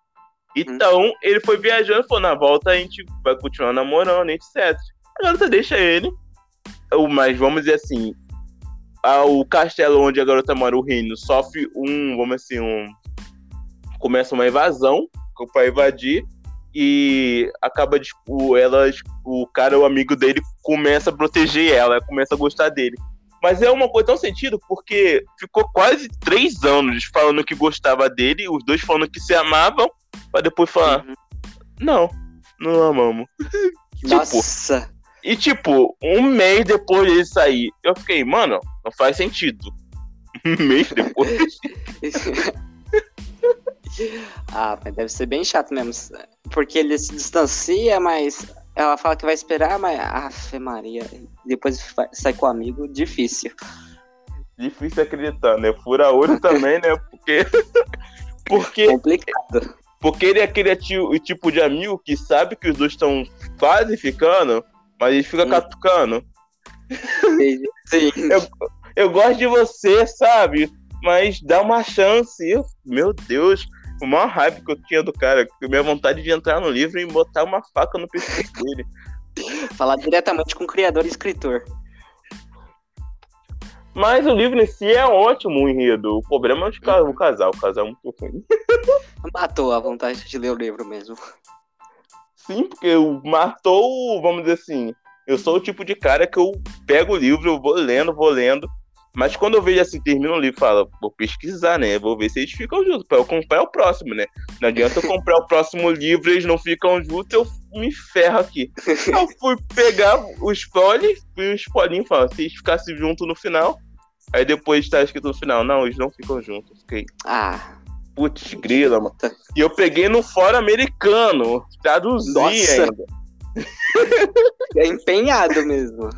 Então, ele foi viajando falou: na volta a gente vai continuar namorando, etc. A garota deixa ele. Mas vamos dizer assim: o castelo onde a garota mora, o reino, sofre um, vamos assim, um. Começa uma invasão para invadir. E acaba, tipo, elas. O cara, o amigo dele, começa a proteger ela, começa a gostar dele. Mas é uma coisa tão sentido, porque ficou quase três anos falando que gostava dele, os dois falando que se amavam, pra depois falar, Uhum. não, não amamos. <laughs> Tipo, Nossa. E tipo, um mês depois dele sair, eu fiquei, mano, não faz sentido. <laughs> Um mês depois. <laughs> ah, mas deve ser bem chato mesmo. Porque ele se distancia, mas ela fala que vai esperar, mas. Afe Maria. Depois sai com o amigo, difícil. Difícil acreditar, né? Fura olho também, né? Porque. Porque, Complicado. Porque ele é aquele tipo de amigo que sabe que os dois estão quase ficando, mas ele fica Hum. catucando. Sim. <laughs> eu gosto de você, sabe? Mas dá uma chance. Eu- meu Deus, o maior raiva que eu tinha do cara, que minha vontade de entrar no livro e botar uma faca no pescoço dele. <laughs> Falar diretamente com o criador e escritor. Mas o livro em si é ótimo, enredo. O problema é o casal. O casal é muito ruim. <laughs> Matou a vontade de ler o livro mesmo. Sim, porque o- matou, vamos dizer assim. Eu sou o tipo de cara que eu pego o livro, eu vou lendo, vou lendo. Mas quando eu vejo assim, termina o livro, falo, vou pesquisar, né? Vou ver se eles ficam juntos, pra eu comprar o próximo, né? Não adianta eu comprar o próximo livro e eles não ficam juntos, eu me ferro aqui. Eu fui pegar o spoiler, fui um spoiler e falo, se eles ficassem juntos no final, aí depois tá escrito no final, não, eles não ficam juntos. Eu Fiquei, Ah, Putz, grila, mano. E eu peguei no fora americano, traduzi Nossa. ainda. É empenhado mesmo.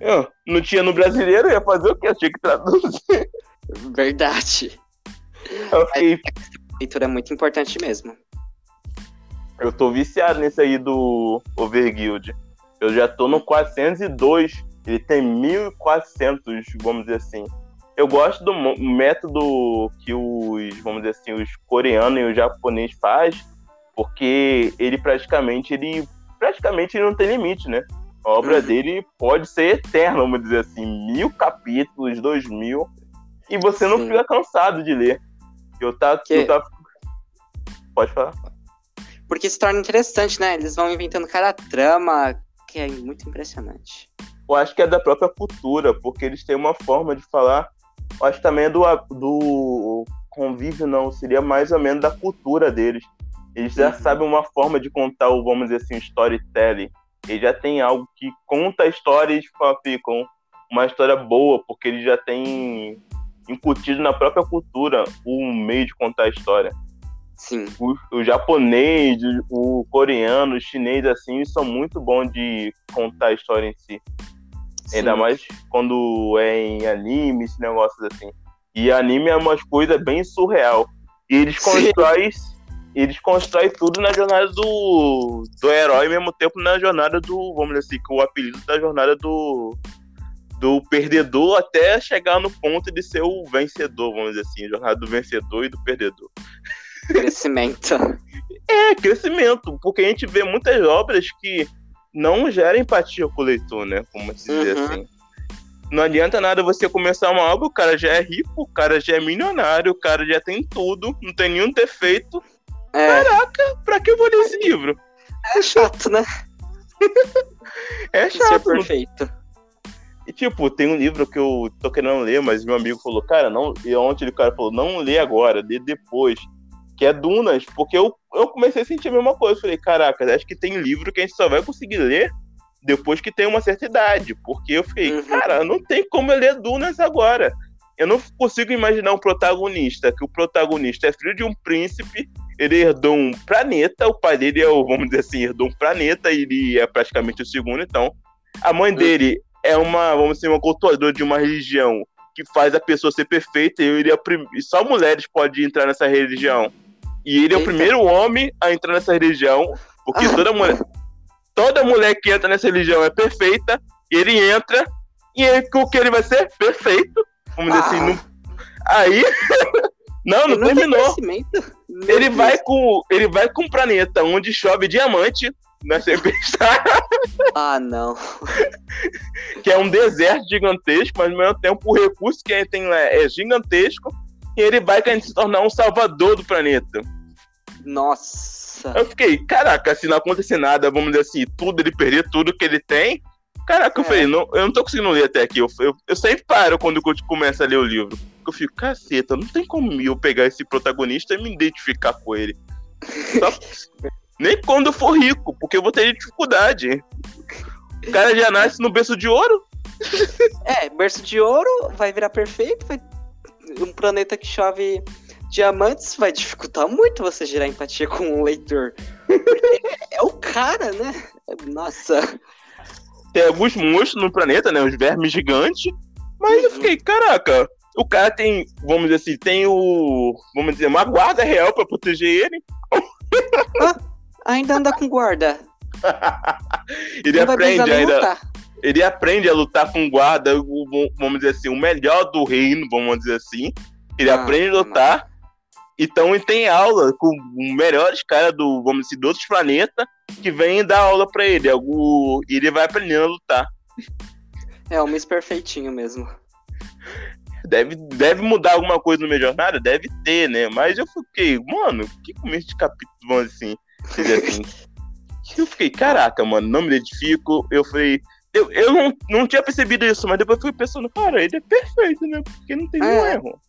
Eu, não tinha no brasileiro, ia fazer o quê? Eu tinha que traduzir. Verdade. Eu fiquei... A leitura é muito importante mesmo. Eu tô viciado nesse aí do Overguild. Eu já tô no 402. Ele tem 1400, vamos dizer assim. Eu gosto do método que os, vamos dizer assim, os coreanos e os japoneses faz, porque ele praticamente ele praticamente ele não tem limite, né? A obra uhum. dele pode ser eterna, vamos dizer assim, mil capítulos, dois mil, e você não Sim. fica cansado de ler. Eu tá, que... eu tá... Pode falar. Porque se torna interessante, né? Eles vão inventando cada trama, que é muito impressionante. Eu acho que é da própria cultura, porque eles têm uma forma de falar. Acho que também é do, do convívio, não, seria mais ou menos da cultura deles. Eles já uhum. sabem uma forma de contar o, vamos dizer assim, storytelling. Eles já tem algo que conta a história e ficam uma história boa, porque eles já têm incutido na própria cultura o meio de contar a história. Sim. O, o, japonês, o coreano, o chinês, assim, são muito bons de contar a história em si. Sim. Ainda mais quando é em anime, esse negócio assim. E anime é umas coisas bem surreal. E eles constroem, eles constroem tudo na jornada do, do herói, ao mesmo tempo na jornada do, vamos dizer assim, que o apelido da jornada do, do perdedor até chegar no ponto de ser o vencedor, vamos dizer assim, jornada do vencedor e do perdedor. Crescimento. é, crescimento, porque a gente vê muitas obras que não geram empatia com o leitor, né? Como se dizer uhum. assim. Não adianta nada você começar uma obra, o cara já é rico, o cara já é milionário, o cara já tem tudo, não tem nenhum defeito. É. Caraca, pra que eu vou ler esse livro? É chato, né? <laughs> é chato. Isso é perfeito. E tipo, tem um livro que eu tô querendo ler, mas meu amigo falou, cara, não. E ontem o cara falou, não lê agora, lê depois que é Dunas, porque eu, eu comecei a sentir a mesma coisa. falei, caraca, acho que tem livro que a gente só vai conseguir ler depois que tem uma certa idade. Porque eu fiquei, uhum. cara, não tem como eu ler Dunas agora. Eu não consigo imaginar um protagonista, que o protagonista é filho de um príncipe, ele herdou um planeta, o pai dele é o, vamos dizer assim, herdou um planeta, ele é praticamente o segundo, então. A mãe uhum. dele é uma, vamos dizer, uma cultuadora de uma religião que faz a pessoa ser perfeita, e ele é prim... só mulheres podem entrar nessa religião. E ele é o primeiro homem a entrar nessa religião, porque toda mulher, toda mulher que entra nessa religião é perfeita, ele entra, e ele, o que ele vai ser? Perfeito. Vamos dizer assim. Não... Aí. <laughs> não, não, não terminou. Ele vai, com, ele vai com um planeta onde chove diamante na tempestade. Ah, não. <laughs> que é um deserto gigantesco, mas ao mesmo tempo o recurso que ele tem lá é gigantesco e ele vai se tornar um salvador do planeta. Nossa. Eu fiquei, caraca, se não acontecer nada, vamos dizer assim, tudo, ele perder tudo que ele tem. Caraca, é. eu falei, não, eu não tô conseguindo ler até aqui. Eu, eu, eu sempre paro quando eu começo a ler o livro. Eu fico, caceta, não tem como eu pegar esse protagonista e me identificar com ele. Só, <laughs> nem quando eu for rico, porque eu vou ter dificuldade. O cara já nasce no berço de ouro. É, berço de ouro vai virar perfeito, vai um planeta que chove diamantes vai dificultar muito você gerar empatia com um leitor. é o cara, né? Nossa. Tem alguns monstros no planeta, né? Os vermes gigantes. Mas uhum. eu fiquei, caraca, o cara tem, vamos dizer assim, tem o. Vamos dizer, uma guarda real pra proteger ele. Ah, ainda anda com guarda. <laughs> ele Não aprende ainda. Lutar. Ele aprende a lutar com guarda, vamos dizer assim, o melhor do reino, vamos dizer assim. Ele ah, aprende a lutar. Então ele tem aula com os melhores caras do, vamos dizer, de outros planetas que vêm dar aula para ele. Algo, e ele vai aprendendo a lutar. É o Miss Perfeitinho mesmo. Deve, deve mudar alguma coisa no minha jornada? Deve ter, né? Mas eu fiquei, mano, que começo de capítulo vamos assim, assim. <laughs> eu fiquei, caraca, mano, não me identifico. Eu falei, eu, eu não, não tinha percebido isso, mas depois fui pensando, cara, ele é perfeito, né? Porque não tem é. nenhum erro.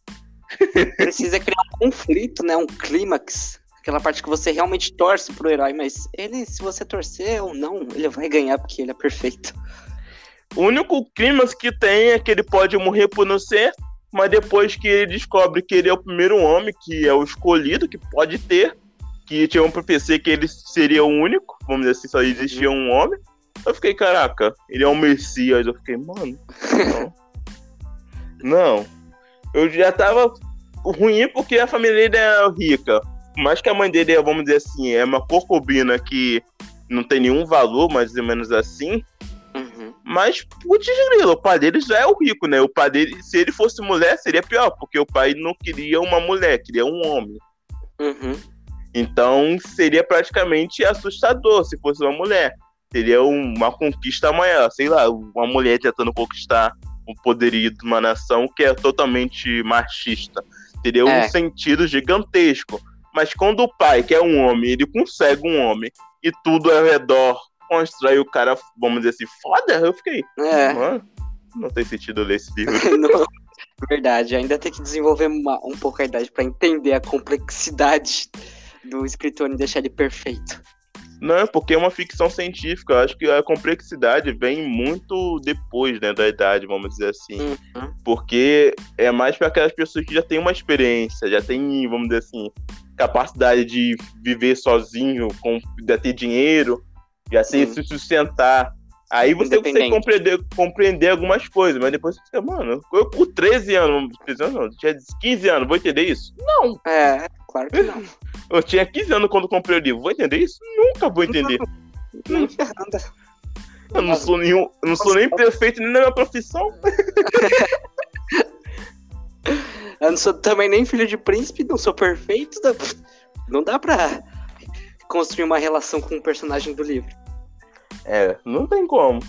<laughs> Precisa criar um conflito, né? Um clímax. Aquela parte que você realmente torce pro herói, mas ele, se você torcer ou não, ele vai ganhar porque ele é perfeito. O único clímax que tem é que ele pode morrer por não ser, mas depois que ele descobre que ele é o primeiro homem, que é o escolhido, que pode ter, que tinha um profecia que ele seria o único, vamos dizer assim, só existia um homem. Eu fiquei, caraca, ele é um Messias. Eu fiquei, mano, não. não. Eu já tava ruim porque a família dele é rica. Mas que a mãe dele é, vamos dizer assim, é uma corcobina que não tem nenhum valor, mais ou menos assim. Uhum. Mas, putz, grilo, o pai dele já é o rico, né? O pai dele, se ele fosse mulher, seria pior, porque o pai não queria uma mulher, queria um homem. Uhum. Então, seria praticamente assustador se fosse uma mulher. Seria uma conquista maior, sei lá, uma mulher tentando conquistar o poderio de uma nação que é totalmente machista. Teria É. um sentido gigantesco. Mas quando o pai, que é um homem, ele consegue um homem e tudo ao redor constrói o cara, vamos dizer assim, foda, eu fiquei, É. mano, não tem sentido ler esse livro. <laughs> Não, verdade, ainda tem que desenvolver uma- um pouco a idade pra entender a complexidade do escritor e deixar ele perfeito. Não, porque é uma ficção científica. Eu acho que a complexidade vem muito depois né, da idade, vamos dizer assim. Uhum. Porque é mais para aquelas pessoas que já têm uma experiência, já têm, vamos dizer assim, capacidade de viver sozinho, com, já ter dinheiro, já se sustentar. Aí você consegue compreender, compreender algumas coisas, mas depois você fica, mano, eu com 13 anos, 13 anos não, tinha 15 anos, vou entender isso? Não, É, claro que não. <laughs> eu tinha 15 anos quando comprei o livro, vou entender isso? Nunca vou entender. Nem ferrando. Eu não sou nenhum, eu não sou nem perfeito nem na minha profissão. <laughs> Eu não sou também nem filho de príncipe, não sou perfeito. Não, não dá pra construir uma relação com o personagem do livro. É, não tem como.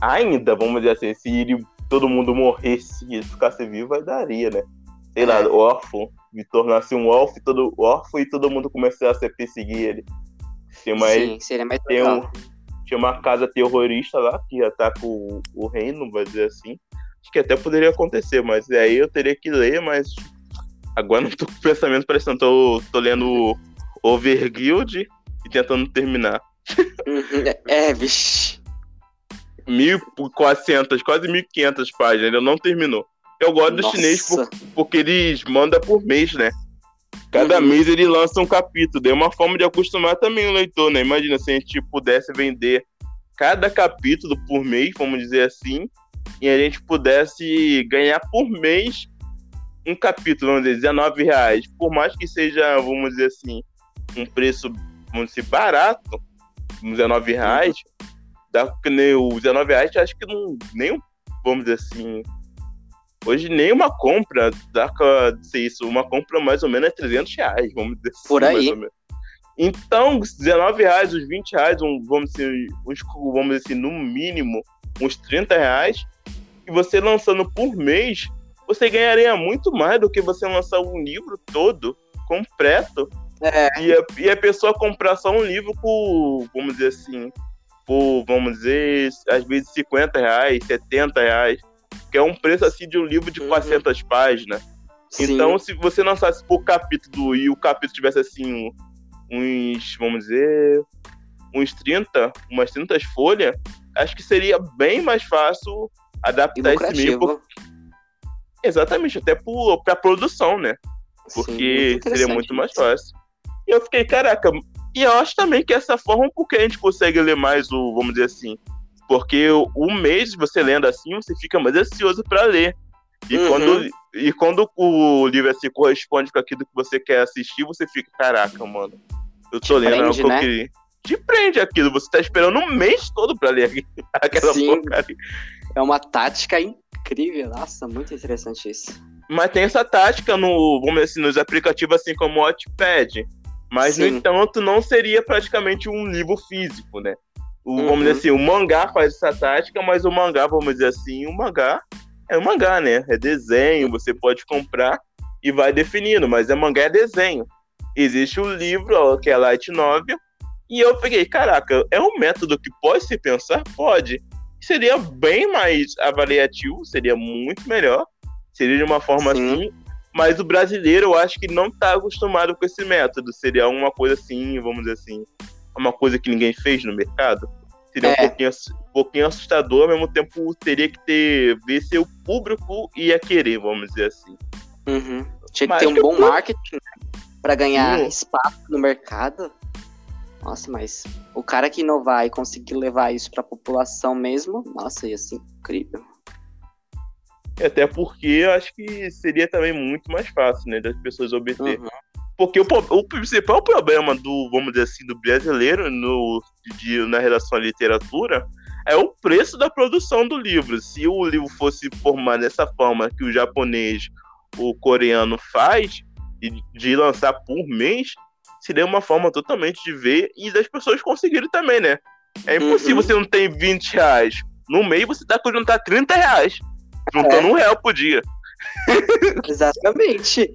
Ainda, vamos dizer assim, se todo mundo morresse e ficasse vivo, aí daria, né? Sei lá, É. órfão, me tornasse um órfão, todo, órfão e todo mundo começasse a perseguir ele. Tinha uma, Sim, seria mais tem um- tinha uma casa terrorista lá que ataca o, o reino, vai dizer assim. Acho que até poderia acontecer, mas aí eu teria que ler, mas agora não tô com <laughs> pensamento parecendo, tô, tô lendo Overguild e tentando terminar. Uhum, É, é, vixe. 1.400, quase 1.500 páginas, ainda não terminou. Eu gosto do Nossa. chinês por- porque eles mandam por mês, né? Cada Uhum. mês ele lança um capítulo. É uma forma de acostumar também o leitor, né? Imagina se a gente pudesse vender cada capítulo por mês, vamos dizer assim, e a gente pudesse ganhar por mês um capítulo, vamos dizer, 19 reais. Por mais que seja, vamos dizer assim, um preço, vamos dizer, barato, uns 19 reais, dá que nem o 19 reais, acho que não, nem, vamos dizer assim, hoje nem uma compra dá pra ser isso, uma compra mais ou menos é 300 reais, vamos dizer assim, Por aí. Então, 19 reais, uns 20 reais, um, vamos, dizer, uns, vamos dizer assim, no mínimo, uns 30 reais, e você lançando por mês, você ganharia muito mais do que você lançar um livro todo, completo, É, e a, e a pessoa comprar só um livro por, vamos dizer assim, por, vamos dizer, às vezes 50 reais, 70 reais, que é um preço assim de um livro de Uhum. 400 páginas. sim. Então, se você lançasse por capítulo e o capítulo tivesse assim uns, vamos dizer, uns 30, umas 30 folhas, acho que seria bem mais fácil adaptar esse meio. por- lucrativo. Exatamente, até por, pra produção, né? Sim, porque muito seria muito mais fácil. E eu fiquei, caraca, e eu acho também que essa forma, porque a gente consegue ler mais o, vamos dizer assim, porque o, o mês você lendo assim, você fica mais ansioso para ler. E, Uhum. quando, e quando o livro assim corresponde com aquilo que você quer assistir, você fica, caraca, mano, eu tô Te lendo prende, que eu né? queria. Te prende aquilo, você tá esperando um mês todo pra ler <laughs> aquela Sim. porcaria. É uma tática incrível. Nossa, muito interessante isso. Mas tem essa tática no, vamos dizer assim, nos aplicativos assim como o Wattpad. Mas, no Sim. entanto, não seria praticamente um livro físico, né? O, Uhum. Vamos dizer assim, o mangá faz essa tática, mas o mangá, vamos dizer assim, o mangá é um mangá, né? É desenho, você pode comprar e vai definindo, mas é mangá é desenho. Existe o livro, que é Light Novel, e eu peguei, caraca, é um método que pode se pensar? Pode. Seria bem mais avaliativo, seria muito melhor, seria de uma forma Sim. assim, mas o brasileiro eu acho que não está acostumado com esse método, seria uma coisa assim, vamos dizer assim, uma coisa que ninguém fez no mercado. Seria é. um, pouquinho, um pouquinho assustador, ao mesmo tempo teria que ter. ver se o público ia querer, vamos dizer assim. Uhum. Tinha que ter um bom marketing né, para ganhar uhum. espaço no mercado. Nossa, mas o cara que inovar e conseguir levar isso para a população mesmo, nossa, ia ser incrível. Até porque eu acho que seria também muito mais fácil, né, das pessoas obter. Uhum. Porque o, o, principal problema do, vamos dizer assim, do brasileiro no, de, na relação à literatura é o preço da produção do livro. Se o livro fosse formado dessa forma que o japonês, o coreano faz, de, de lançar por mês, seria uma forma totalmente de ver e das pessoas conseguirem também, né? É impossível uhum. você não tem 20 reais. No mês você tá com juntar 30 reais. Juntando é. um real por dia. <laughs> Exatamente.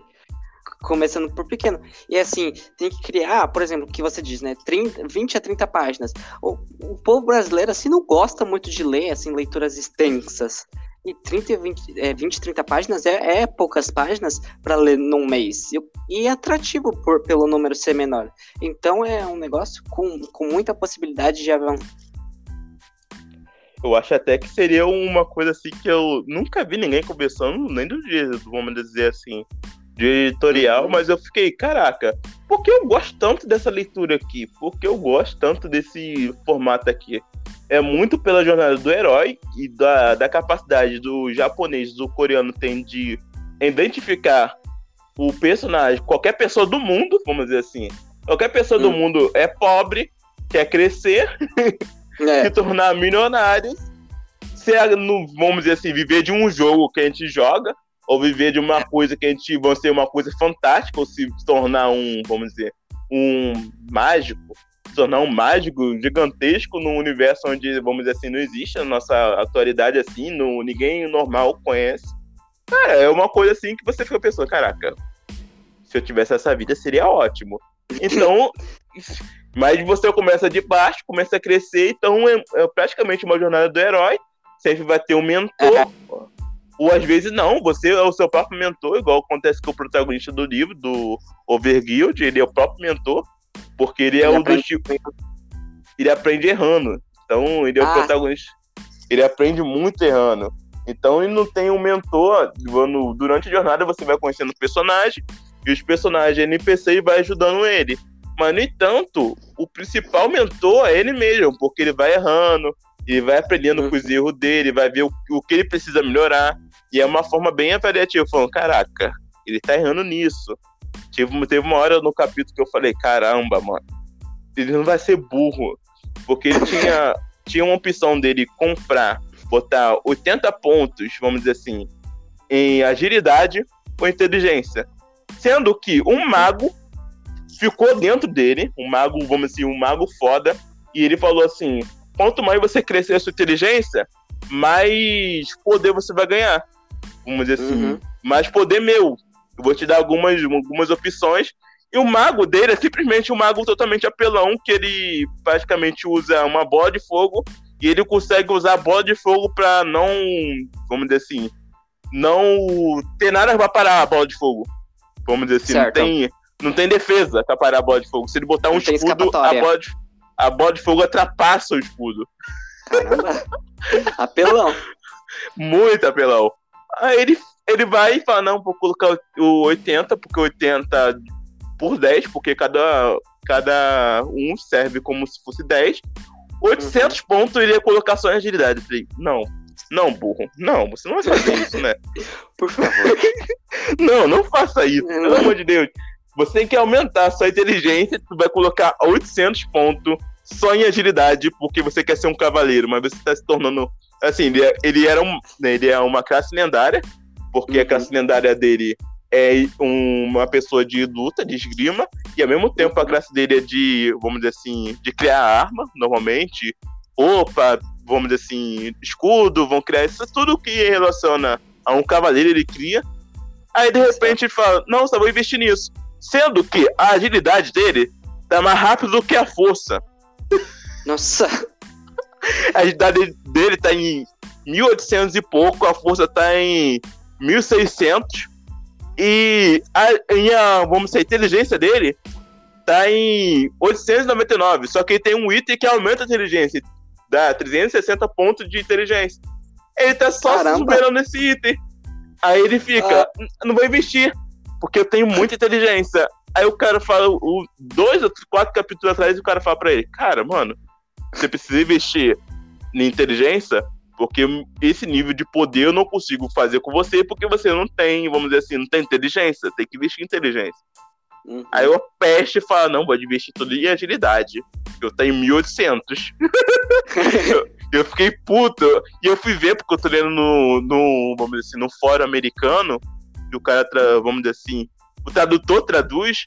Começando por pequeno. E assim, tem que criar, por exemplo, o que você diz, né? 30, 20 a 30 páginas. O, o povo brasileiro, assim, não gosta muito de ler, assim, leituras extensas. E 30, 20, é, 20 30 páginas é, é poucas páginas para ler num mês. E, e, é atrativo por, pelo número ser menor. Então é um negócio com, com muita possibilidade de avançar. Eu acho até que seria uma coisa assim que eu nunca vi ninguém conversando, nem do dia, vamos dizer assim, de editorial, uhum. mas eu fiquei, caraca, por que eu gosto tanto dessa leitura aqui? Por que eu gosto tanto desse formato aqui? é muito pela jornada do herói e da, da capacidade do japonês, do coreano tem de identificar o personagem, qualquer pessoa do mundo, vamos dizer assim. Qualquer pessoa hum. do mundo é pobre, quer crescer, é. <laughs> se tornar milionário, ser, no, vamos dizer assim, viver de um jogo que a gente joga, ou viver de uma coisa que a gente vai ser uma coisa fantástica, ou se tornar um, vamos dizer, um mágico tornar um mágico gigantesco num universo onde, vamos dizer assim, não existe a nossa atualidade assim, ninguém normal conhece. Cara, é uma coisa assim que você fica pensando, caraca, se eu tivesse essa vida seria ótimo. Então, <laughs> mas você começa de baixo, começa a crescer, então é, é praticamente uma jornada do herói. Sempre vai ter um mentor. É. Ou às vezes não, você é o seu próprio mentor, igual acontece com o protagonista do livro, do Overguild, ele é o próprio mentor. Porque ele é ele o do tipo. Ele aprende errando. Então, ele é ah. o protagonista. Ele aprende muito errando. Então, ele não tem um mentor. Durante a jornada, você vai conhecendo o personagem. E os personagens NPC vai ajudando ele. Mas, no entanto, o principal mentor é ele mesmo. Porque ele vai errando. Ele vai aprendendo uhum. com os erros dele. Vai ver o, o que ele precisa melhorar. E é uma forma bem avaliativa. Falando, caraca, ele tá errando nisso. Teve, teve uma hora no capítulo que eu falei, caramba, mano, ele não vai ser burro. Porque ele tinha, <laughs> tinha uma opção dele comprar, botar 80 pontos, vamos dizer assim, em agilidade ou inteligência. Sendo que um mago ficou dentro dele, um mago, vamos dizer, um mago foda, e ele falou assim: quanto mais você crescer a sua inteligência, mais poder você vai ganhar. Vamos dizer assim, uhum. mais poder meu. Eu vou te dar algumas, algumas opções. E o mago dele é simplesmente um mago totalmente apelão, que ele praticamente usa uma bola de fogo e ele consegue usar a bola de fogo para não, vamos dizer assim, não ter nada para parar a bola de fogo. Vamos dizer assim, não tem, não tem defesa para parar a bola de fogo. Se ele botar um não escudo, a bola, de, a bola de fogo atrapassa o escudo. Caramba. apelão. Muito apelão. Aí ele ele vai e fala, não, vou colocar o 80, porque 80 por 10, porque cada, cada um serve como se fosse 10. 800 uhum. pontos ele ia colocar só em agilidade. Eu falei, não, não, burro. Não, você não vai fazer isso, né? Por favor. <laughs> não, não faça isso, pelo amor de Deus. Você tem que aumentar a sua inteligência, tu vai colocar 800 pontos só em agilidade, porque você quer ser um cavaleiro, mas você está se tornando. Assim, ele, é, ele era um, né, ele é uma classe lendária, porque uhum. a classe lendária dele é uma pessoa de luta, de esgrima, e ao mesmo tempo a classe dele é de, vamos dizer assim, de criar arma, normalmente, roupa, vamos dizer assim, escudo, vão criar isso, tudo que relaciona a um cavaleiro ele cria. Aí de repente ele fala, não, só vou investir nisso. Sendo que a agilidade dele tá mais rápido do que a força. Nossa! <laughs> A agilidade dele tá em 1800 e pouco, a força tá em 1600 e a, a, vamos dizer, a inteligência dele tá em 899, só que ele tem um item que aumenta a inteligência. dá 360 pontos de inteligência. Ele tá só Caramba. superando esse item. Aí ele fica, Ah. não vou investir, porque eu tenho muita inteligência. Aí o cara fala, o, dois ou quatro capítulos atrás, o cara fala pra ele, cara, mano, você precisa investir em inteligência, porque esse nível de poder eu não consigo fazer com você, porque você não tem, vamos dizer assim, não tem inteligência, tem que investir em inteligência. Uhum. Aí o peste fala, não, vou investir tudo em agilidade. Eu tenho 1800. <laughs> eu, eu fiquei puto. E eu fui ver, porque eu tô lendo no, no vamos dizer assim, no fórum americano, e o cara, vamos dizer assim, o tradutor traduz,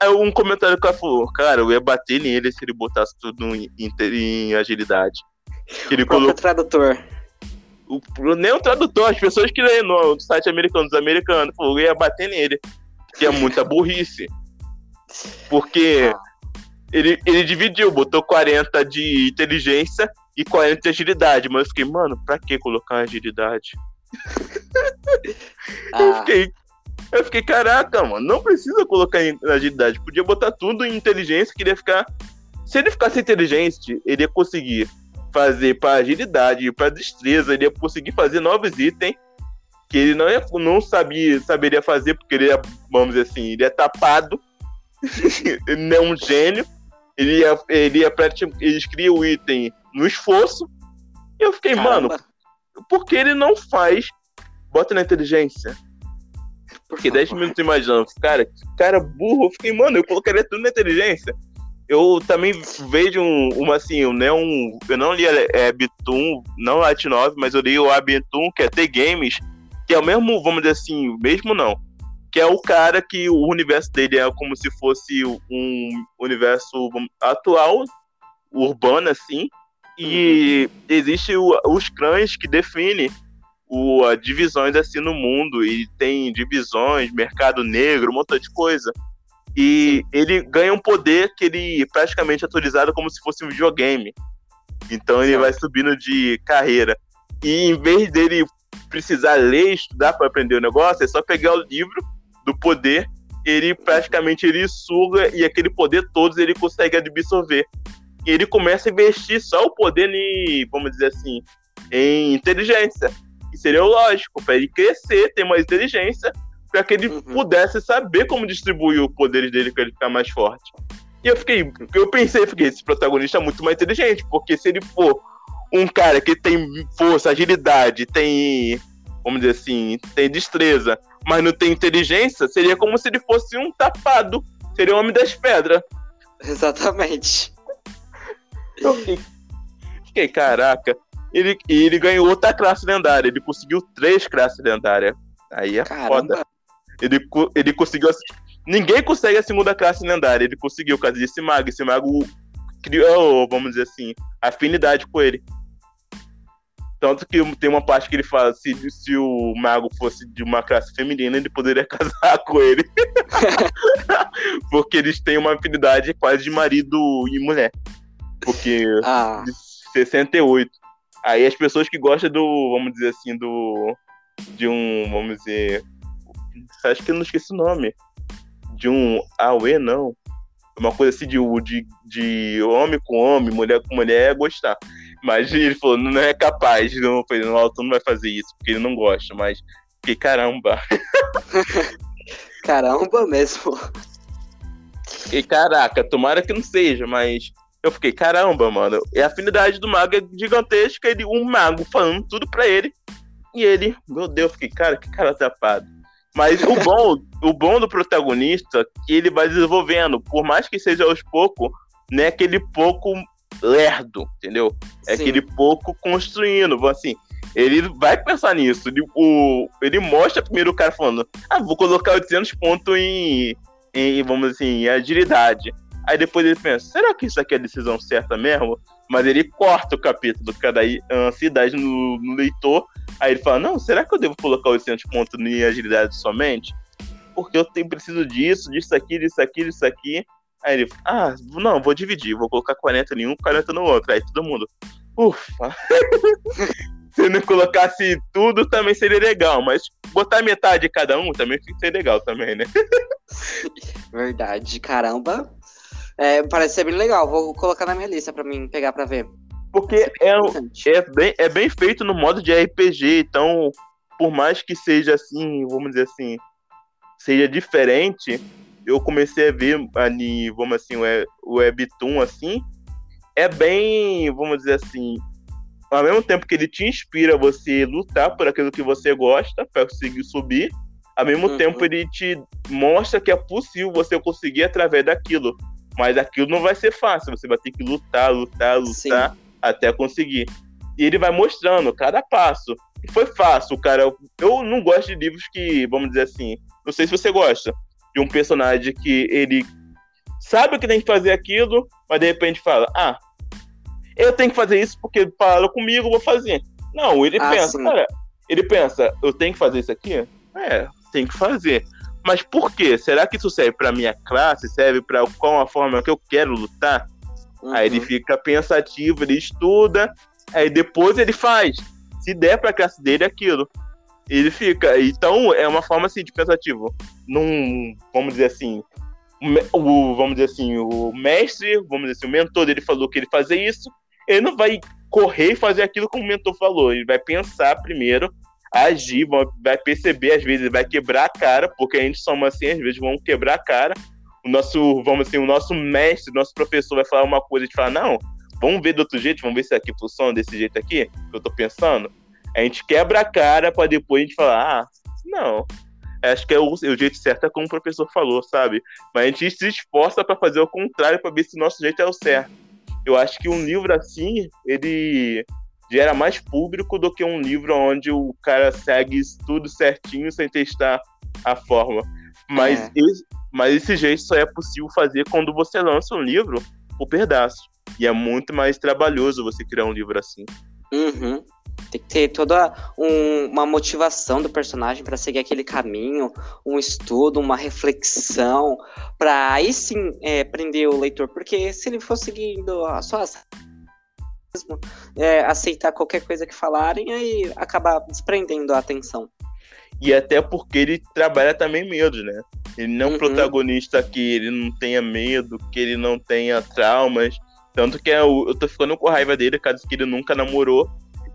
aí um comentário que o cara falou, cara, eu ia bater nele se ele botasse tudo em, em, em agilidade. Ele O colocou tradutor. o, nem o tradutor, as pessoas que leem no, no site americano, dos americanos, falou, eu ia bater nele. Que é muita burrice. Porque ele, ele dividiu, botou 40 de inteligência e 40 de agilidade. Mas eu fiquei, mano, pra que colocar agilidade? <laughs> Eu Ah, fiquei. Eu fiquei, caraca, mano, não precisa colocar em agilidade. Podia botar tudo em inteligência, que ele ia ficar. Se ele ficasse inteligente, ele ia conseguir fazer pra agilidade pra destreza, ele ia conseguir fazer novos itens que ele não, ia, não sabia, saberia fazer, porque ele é, vamos dizer assim, ele é tapado, <laughs> ele não é um gênio, ele ia, ele ia prati- ele cria o item no esforço, e eu fiquei, mano, caramba. por que ele não faz? Bota na inteligência. Por Fiquei 10 favor. minutos imaginando, cara, cara burro. Eu fiquei, mano, eu colocaria tudo na inteligência. Eu também vejo um, uma assim, um, né, um, eu não li é, Bitum, não Light 9, mas eu li o Abitum, que é T-Games, que é o mesmo, vamos dizer assim, mesmo não, que é o cara que o universo dele é como se fosse um universo atual, urbano, assim, e existe o- os clãs que definem o, a divisões assim no mundo e tem divisões, mercado negro, um montão de coisa. E ele ganha um poder que ele praticamente é atualizado como se fosse um videogame. Então ele vai subindo de carreira. E em vez dele precisar ler, estudar para aprender o negócio, é só pegar o livro do poder, ele praticamente ele suga e aquele poder todos ele consegue absorver. E ele começa a investir só o poder em, vamos dizer assim, em inteligência. Que seria o lógico, para ele crescer, ter mais inteligência, para que ele Uhum. pudesse saber como distribuir os poderes dele para ele ficar mais forte. E eu fiquei, eu pensei, fiquei, esse protagonista é muito mais inteligente, porque se ele for um cara que tem força, agilidade, tem, vamos dizer assim, tem destreza, mas não tem inteligência, seria como se ele fosse um tapado, seria o homem das pedras. Exatamente. Eu fiquei, fiquei, caraca. Ele, e ele ganhou outra classe lendária. Ele conseguiu três classes lendárias. Aí é foda. Caramba. Ele, co- ele conseguiu. Ninguém consegue a segunda classe lendária. Ele conseguiu, por causa desse mago. Esse mago criou, vamos dizer assim, afinidade com ele. Tanto que tem uma parte que ele fala: se, se o mago fosse de uma classe feminina, ele poderia <laughs> casar com ele. <laughs> Porque eles têm uma afinidade quase de marido e mulher. Porque Ah, de 68. Aí as pessoas que gostam do, vamos dizer assim, do. De um, vamos dizer. Acho que eu não esqueci o nome. De um Aue, não. Uma coisa assim de, de, de homem com homem, mulher com mulher, é gostar. Mas ele falou, não é capaz, não, o autor não vai fazer isso, porque ele não gosta, mas. Que caramba. caramba mesmo. Fiquei, caraca, tomara que não seja, mas eu fiquei, caramba, mano. E a afinidade do mago é gigantesca, ele, um mago falando tudo pra ele. E ele, meu Deus, eu fiquei, cara, que cara tapado. Mas o bom, o bom do protagonista é que ele vai desenvolvendo, por mais que seja aos poucos, não é aquele pouco lerdo, entendeu? É Sim. aquele pouco construindo, assim. Ele vai pensar nisso. Ele, o, ele mostra primeiro o cara falando: Ah, vou colocar 800 pontos em, em, vamos assim, em agilidade. Aí depois ele pensa: será que isso aqui é a decisão certa mesmo? Mas ele corta o capítulo, cada ansiedade no, no leitor. Aí ele fala: Não, será que eu devo colocar 800 pontos em agilidade somente? Porque eu tenho, preciso disso, disso aqui, disso aqui, disso aqui. Aí ele, ah, não, vou dividir, vou colocar 40 em um, 40 no outro. Aí todo mundo, ufa. <laughs> Se não colocasse tudo, também seria legal, mas botar metade de cada um também seria legal também, né? <laughs> Verdade, caramba. É, parece ser bem legal. Vou colocar na minha lista pra mim pegar pra ver. Porque é, é, bem, é bem feito no modo de RPG, então, por mais que seja assim, vamos dizer assim, seja diferente, eu comecei a ver ali, vamos assim, o Webtoon assim, é bem, vamos dizer assim, ao mesmo tempo que ele te inspira a você lutar por aquilo que você gosta, para conseguir subir, ao mesmo uhum. tempo ele te mostra que é possível você conseguir através daquilo. Mas aquilo não vai ser fácil, você vai ter que lutar, lutar, lutar Sim. até conseguir. E ele vai mostrando cada passo. E foi fácil, cara. Eu não gosto de livros que, vamos dizer assim, não sei se você gosta, de um personagem que ele sabe que tem que fazer aquilo, mas de repente fala: Ah, eu tenho que fazer isso porque falaram comigo, vou fazer. Não, ele ah, pensa, sim. cara, ele pensa, eu tenho que fazer isso aqui? É, tem que fazer. Mas por quê? Será que isso serve para minha classe? Serve para qual a forma que eu quero lutar? Uhum. Aí ele fica pensativo, ele estuda, aí depois ele faz. Se der para a classe dele, aquilo. Ele fica. Então é uma forma assim de pensativo. Num, vamos dizer assim, o, vamos dizer assim, o mestre, vamos dizer assim, o mentor dele falou que ele fazer isso, ele não vai correr e fazer aquilo como o mentor falou. Ele vai pensar primeiro agir, vai perceber, às vezes vai quebrar a cara, porque a gente somos assim, às vezes vão quebrar a cara. O nosso, vamos assim, o nosso mestre, nosso professor vai falar uma coisa e a gente fala, não, vamos ver do outro jeito, vamos ver se aqui funciona desse jeito aqui, que eu tô pensando. A gente quebra a cara para depois a gente falar, ah, não. Acho que é o, o jeito certo, é como o professor falou, sabe? Mas a gente se esforça para fazer o contrário, para ver se o nosso jeito é o certo. Eu acho que um livro assim, ele gera mais público do que um livro onde o cara segue tudo certinho sem testar a forma. Mas, é. esse, mas esse jeito só é possível fazer quando você lança um livro por pedaço. E é muito mais trabalhoso você criar um livro assim. Uhum. Tem que ter toda um, uma motivação do personagem para seguir aquele caminho, um estudo, uma reflexão, para aí sim é, prender o leitor. Porque se ele for seguindo só as mesmo é, aceitar qualquer coisa que falarem e acabar desprendendo a atenção. E até porque ele trabalha também medo, né? Ele não é um uhum. protagonista que ele não tenha medo, que ele não tenha traumas. Tanto que eu, é eu tô ficando com raiva dele, caso que ele nunca namorou.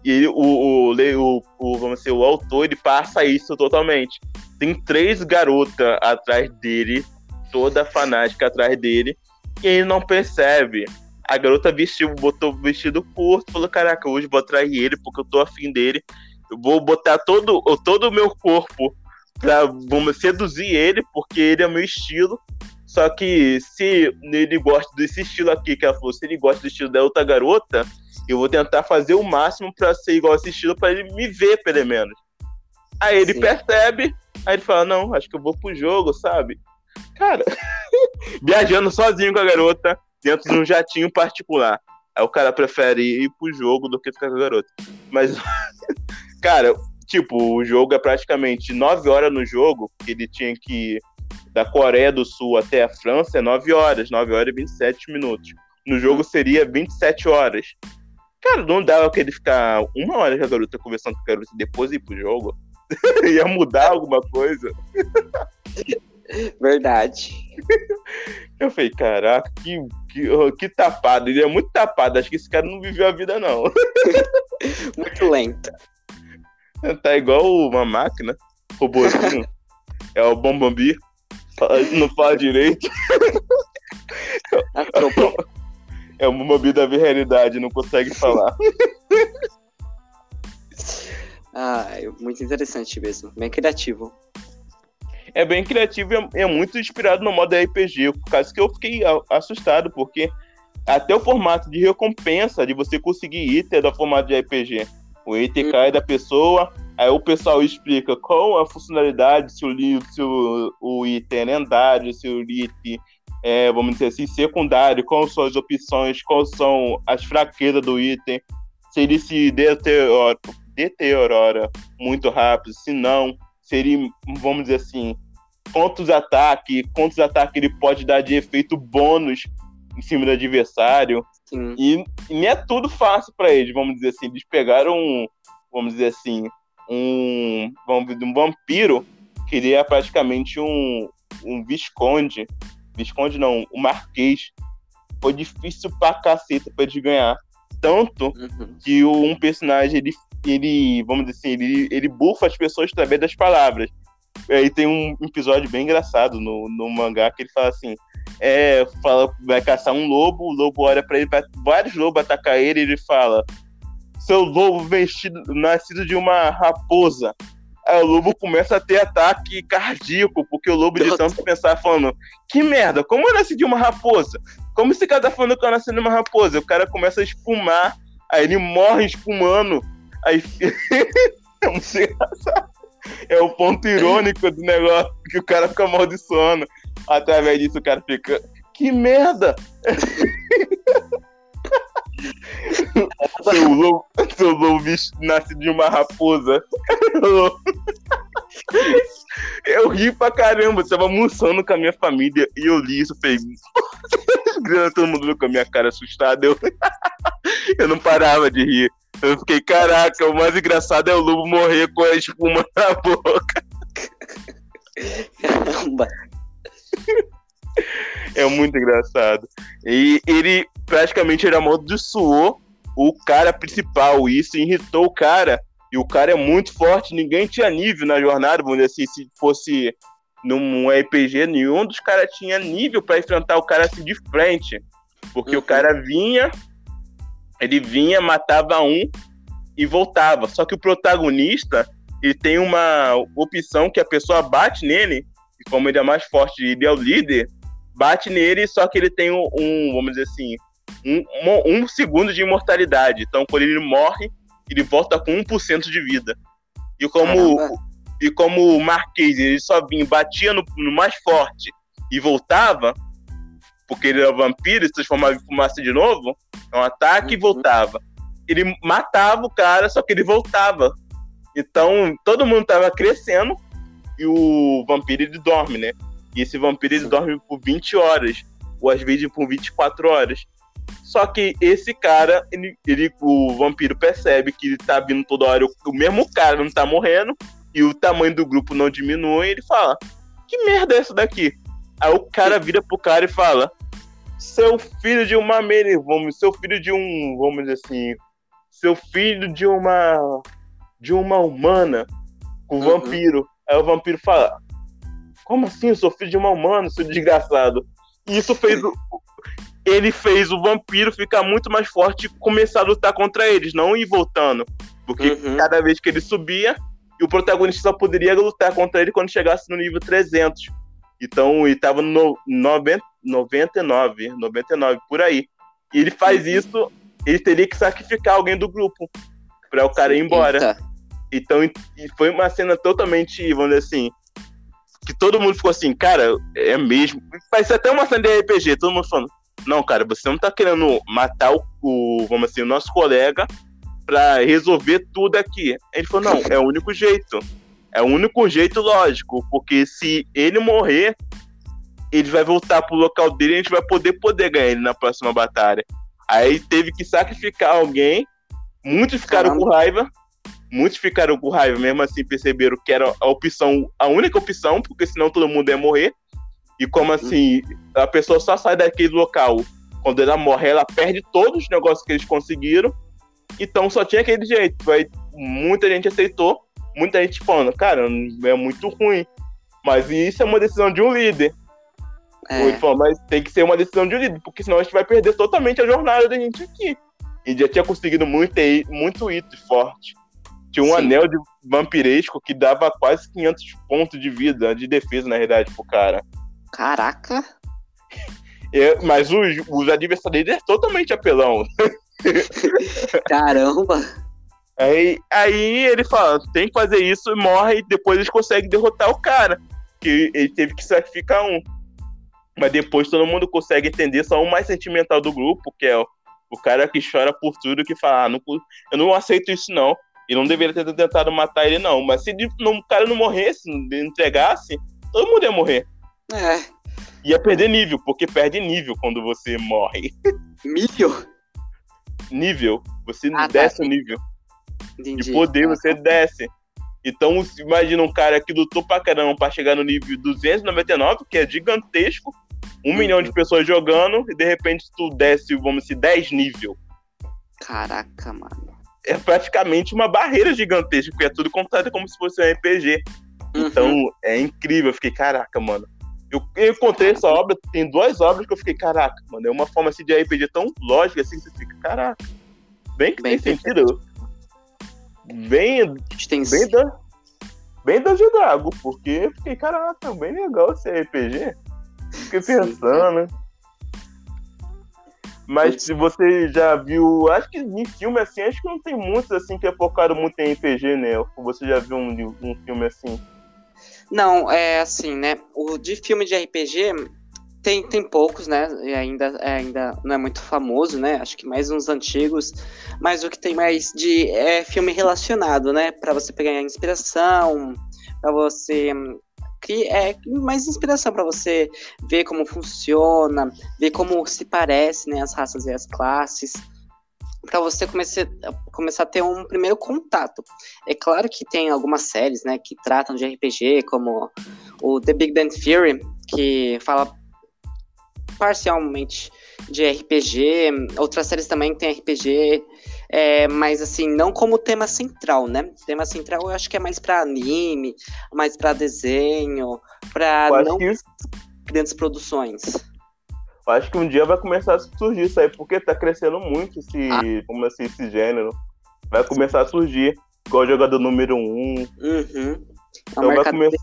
E ele, o, o, o, o, vamos dizer, o autor ele passa isso totalmente. Tem três garotas atrás dele, toda fanática atrás dele, e ele não percebe. A garota vestiu, botou o vestido curto, falou: Caraca, hoje vou atrair ele porque eu tô afim dele. Eu vou botar todo, todo o meu corpo pra vamos, seduzir ele, porque ele é meu estilo. Só que se ele gosta desse estilo aqui, que ela falou, se ele gosta do estilo da outra garota, eu vou tentar fazer o máximo para ser igual a esse estilo, para ele me ver, pelo menos. Aí ele Sim. percebe, aí ele fala, não, acho que eu vou pro jogo, sabe? Cara, <laughs> viajando sozinho com a garota, dentro de um jatinho particular. Aí o cara prefere ir pro jogo do que ficar com a garota. Mas, <laughs> cara, tipo, o jogo é praticamente 9 horas no jogo, que ele tinha que ir da Coreia do Sul até a França, é 9 horas, 9 horas e 27 minutos. No jogo seria 27 horas. Cara, não dava que ele ficar uma hora com a garota conversando com a garota e depois ir pro jogo. <laughs> Ia mudar alguma coisa. <laughs> Verdade. <laughs> Eu falei, caraca, que, que, que tapado. Ele é muito tapado. Acho que esse cara não viveu a vida, não. <laughs> muito lento. Tá igual uma máquina, robôzinho. <laughs> é o Bombambi. Não fala direito. É o Bombambi da realidade, não consegue falar. ah, é muito interessante mesmo. Bem criativo é bem criativo e é, é muito inspirado no modo RPG. Por causa que eu fiquei assustado, porque até o formato de recompensa de você conseguir item é do formato de RPG. O item cai da pessoa, aí o pessoal explica qual a funcionalidade, se o, se o, o item é lendário, se o item é, vamos dizer assim, secundário, quais são as opções, quais são as fraquezas do item, se ele se deteriora, deteriora muito rápido, se não, seria, vamos dizer assim, quantos ataques, quantos ataques ele pode dar de efeito bônus em cima do adversário. Sim. E, e não é tudo fácil para eles, vamos dizer assim. Eles pegaram, um, vamos dizer assim, um, vamos dizer, um vampiro que ele é praticamente um, um visconde. Visconde não, um marquês. Foi difícil pra caceta pra eles ganhar. tanto uhum. que um personagem, ele, ele, vamos dizer assim, ele, ele bufa as pessoas através das palavras. E aí tem um episódio bem engraçado no, no mangá que ele fala assim: é, fala, vai caçar um lobo, o lobo olha para ele, vários lobos atacar ele, e ele fala: seu lobo vestido, nascido de uma raposa. Aí o lobo começa a ter ataque cardíaco, porque o lobo de tanto pensar falando, que merda, como eu nasci de uma raposa? Como esse cara tá falando que eu nasci de uma raposa? O cara começa a espumar, aí ele morre espumando, aí <laughs> é muito engraçado. É o ponto irônico do negócio, que o cara fica amaldiçoando. Através disso o cara fica, que merda! seu lobo, seu lobo nasce de uma raposa. Eu ri pra caramba, eu tava almoçando com a minha família e eu li isso, fez. <laughs> Todo mundo com a minha cara assustada. Eu... <laughs> eu não parava de rir. Eu fiquei, caraca, o mais engraçado é o lobo morrer com a espuma <laughs> na boca. Caramba. É muito engraçado. E ele praticamente ele amaldiçoou o cara principal. E isso irritou o cara. E o cara é muito forte. Ninguém tinha nível na jornada, vamos dizer assim. Se fosse num RPG, nenhum dos caras tinha nível para enfrentar o cara assim de frente. Porque uhum. o cara vinha, ele vinha, matava um e voltava. Só que o protagonista, ele tem uma opção que a pessoa bate nele, e como ele é mais forte e ele é o líder, bate nele, só que ele tem um, um vamos dizer assim, um, um, segundo de imortalidade. Então, quando ele morre, ele volta com 1% de vida. E como, e como o Marquês ele só vinha, batia no, no, mais forte e voltava, porque ele era vampiro e se transformava em fumaça de novo, é um ataque uhum. e voltava. Ele matava o cara, só que ele voltava. Então, todo mundo tava crescendo e o vampiro ele dorme, né? E esse vampiro ele dorme por 20 horas, ou às vezes por 24 horas. Só que esse cara, ele, ele, o vampiro percebe que ele tá vindo toda hora, o, o mesmo cara não tá morrendo, e o tamanho do grupo não diminui, ele fala: Que merda é essa daqui? Aí o cara vira pro cara e fala: Seu filho de uma vamos, seu filho de um, vamos dizer assim, seu filho de uma de uma humana com uhum. vampiro. Aí o vampiro fala: Como assim? Eu sou filho de uma humana, seu desgraçado. E isso fez o, ele fez o vampiro ficar muito mais forte e começar a lutar contra eles, não ir voltando. Porque uhum. cada vez que ele subia, o protagonista só poderia lutar contra ele quando chegasse no nível 300. Então, ele tava no 90, 99, 99, por aí. E ele faz uhum. isso, ele teria que sacrificar alguém do grupo para o cara ir embora. Eita. Então, foi uma cena totalmente, vamos dizer assim, que todo mundo ficou assim, cara, é mesmo. Faz até uma cena de RPG, todo mundo falando, não, cara, você não tá querendo matar o, o vamos assim, o nosso colega para resolver tudo aqui. Ele falou, não, é o único jeito. É o único jeito lógico, porque se ele morrer, ele vai voltar pro local dele e a gente vai poder poder ganhar ele na próxima batalha. Aí teve que sacrificar alguém, muitos ficaram Caramba. com raiva, muitos ficaram com raiva, mesmo assim perceberam que era a opção, a única opção, porque senão todo mundo ia morrer. E como assim, a pessoa só sai daquele local quando ela morre, ela perde todos os negócios que eles conseguiram. Então só tinha aquele jeito. Aí, muita gente aceitou, muita gente falando, cara, é muito ruim. Mas isso é uma decisão de um líder. É. Ele falou, mas tem que ser uma decisão de líder, porque senão a gente vai perder totalmente a jornada da gente aqui. E já tinha conseguido muito, muito hito forte. Tinha um Sim. anel de vampiresco que dava quase 500 pontos de vida, de defesa, na realidade, pro cara. Caraca! <laughs> É, mas os, os adversários dele é totalmente apelão. <laughs> Caramba! Aí, aí ele fala, tem que fazer isso e morre e depois eles conseguem derrotar o cara. Que ele teve que sacrificar um. Mas depois todo mundo consegue entender só o mais sentimental do grupo, que é o, o cara que chora por tudo, que fala, ah, não, eu não aceito isso não. E não deveria ter tentado matar ele, não. Mas se o cara não morresse, não entregasse, todo mundo ia morrer. É. Ia perder nível, porque perde nível quando você morre. Nível? nível. Você ah, tá. desce tá. o nível. Entendi. De poder, ah, você tá. desce. Então, imagina um cara que lutou pra caramba pra chegar no nível 299, que é gigantesco, um uhum. milhão de pessoas jogando, e de repente tu desce, vamos dizer, 10 nível. Caraca, mano. É praticamente uma barreira gigantesca, porque é tudo contado como se fosse um RPG. Uhum. Então, é incrível. Eu fiquei, caraca, mano. Eu, eu encontrei essa obra, tem duas obras que eu fiquei, caraca, mano. É uma forma assim, de RPG tão lógica assim que você fica, caraca. Bem que Bem tem sentido. Bem, tem bem, da, bem Dungeon Dragon, porque eu fiquei, caraca, bem legal esse RPG. Fiquei Sim. pensando. Mas se você já viu, acho que em filme assim, acho que não tem muitos assim que é focado muito em RPG, né? Você já viu um, um filme assim? Não, é assim, né? O de filme de RPG tem, tem poucos, né? E ainda, é, ainda não é muito famoso, né? Acho que mais uns antigos. Mas o que tem mais de é filme relacionado, né? Pra você pegar inspiração, pra você cri- é mais inspiração pra você ver como funciona, ver como se parece, né? As raças e as classes. Pra você comece, começar a ter um primeiro contato. É claro que tem algumas séries, né, que tratam de RPG, como o The Big Bang Theory, que fala parcialmente de RPG. Outras séries também tem RPG, é, mas assim, não como tema central, né? Tema central eu acho que é mais pra anime, mais pra desenho, acho, não que, grandes produções. eu acho que um dia vai começar a surgir isso aí, porque tá crescendo muito esse, Ah. como assim, esse gênero. Vai começar a surgir, igual jogador número um. Uhum. É Então vai começar-.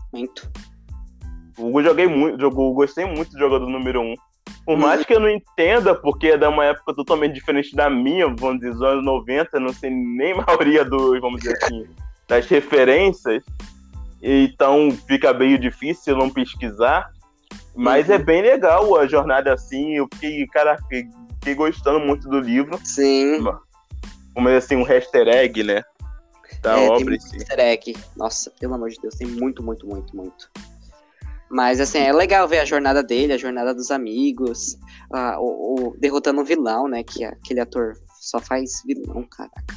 Eu joguei muito, jogo, gostei muito do jogador número um. Por Uhum. mais que eu não entenda, porque é de uma época totalmente diferente da minha, vamos dizer, dos anos 90, não sei nem a maioria dos, vamos dizer assim, das referências. Então fica meio difícil não pesquisar. Mas Uhum. é bem legal a jornada assim. Eu fiquei, cara, fiquei, gostando muito do livro. Sim. Como é assim, um easter egg, né? Da É, tem obra em muito easter egg. Nossa, pelo amor de Deus, tem muito, muito, muito, muito. Mas assim, é legal ver a jornada dele, a jornada dos amigos, o, o- derrotando o vilão, né? Que aquele ator só faz vilão, caraca.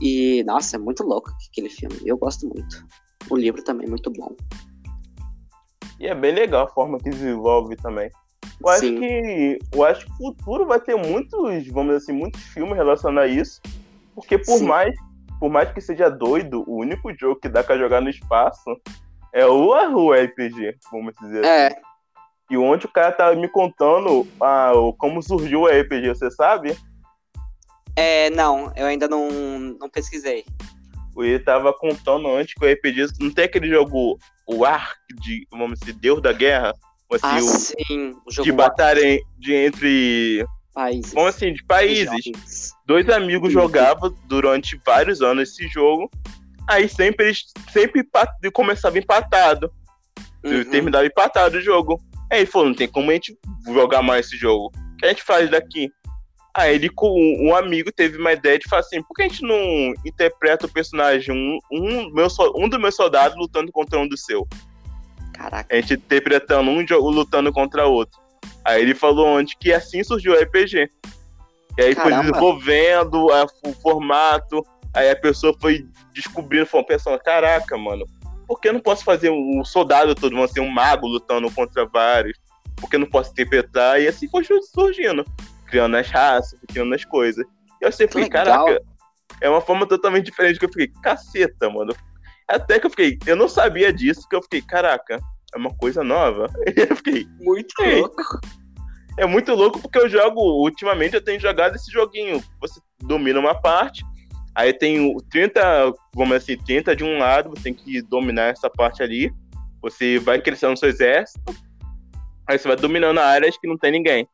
E, nossa, é muito louco aquele filme. Eu gosto muito. O livro também é muito bom. E é bem legal a forma que desenvolve também. Eu acho Sim. que eu acho que o futuro vai ter muitos, vamos dizer assim, muitos filmes relacionados a isso. Porque por Sim. mais, por mais que seja doido, o único jogo que dá pra jogar no espaço é o, o RPG, vamos dizer É, assim. E ontem o cara tava me contando ah, como surgiu o RPG, você sabe? é, não, eu ainda não, não pesquisei. Ele tava contando antes que o RPG não tem aquele jogo, o Ark de, vamos dizer, Deus da Guerra, assim, Ah, o, sim, o jogo de batalha de entre, países. vamos assim, de países. dois amigos jogavam durante vários anos esse jogo. Aí sempre eles sempre começava empatado. Uhum. Terminava empatado o jogo. Aí ele falou, não tem como a gente jogar mais esse jogo. O que a gente faz daqui? Aí ele com um amigo teve uma ideia de falar assim, por que a gente não interpreta o personagem, um, um, meu, um dos meus soldados lutando contra um do seu? Caraca, A gente interpretando um jogo lutando contra outro. Aí ele falou onde que assim surgiu o RPG. E aí foi Caramba. desenvolvendo a- o formato, aí a pessoa foi descobrindo, foi pensando, caraca, mano, por que eu não posso fazer um soldado todo, vamos ser um mago lutando contra vários? Por que eu não posso interpretar? E assim foi surgindo, criando as raças, criando as coisas. E eu sempre Que fiquei, caraca, é uma forma totalmente diferente que eu fiquei, caceta, mano. Até que eu fiquei, eu não sabia disso, que eu fiquei, caraca, é uma coisa nova. <laughs> E eu fiquei, muito Ei. louco. é muito louco porque eu jogo, ultimamente eu tenho jogado esse joguinho. Você domina uma parte, aí tem o 30, vamos assim, 30 de um lado, você tem que dominar essa parte ali. Você vai crescendo seu exército, aí você vai dominando áreas que não tem ninguém.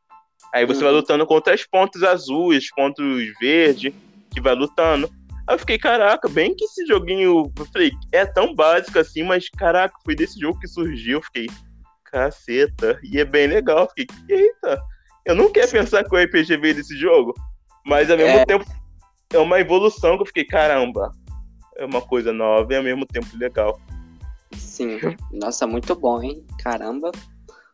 Aí você Uhum. vai lutando contra os pontos azuis, pontos verdes, que vai lutando. Aí eu fiquei, caraca, bem que esse joguinho, eu falei, é tão básico assim, mas caraca, foi desse jogo que surgiu. Eu fiquei, caceta, e é bem legal. Eu fiquei, eita, eu não quero pensar que o RPG veio desse jogo, mas ao mesmo É. tempo é uma evolução que eu fiquei, caramba, é uma coisa nova e ao mesmo tempo legal. Sim. Nossa, muito bom, hein? Caramba.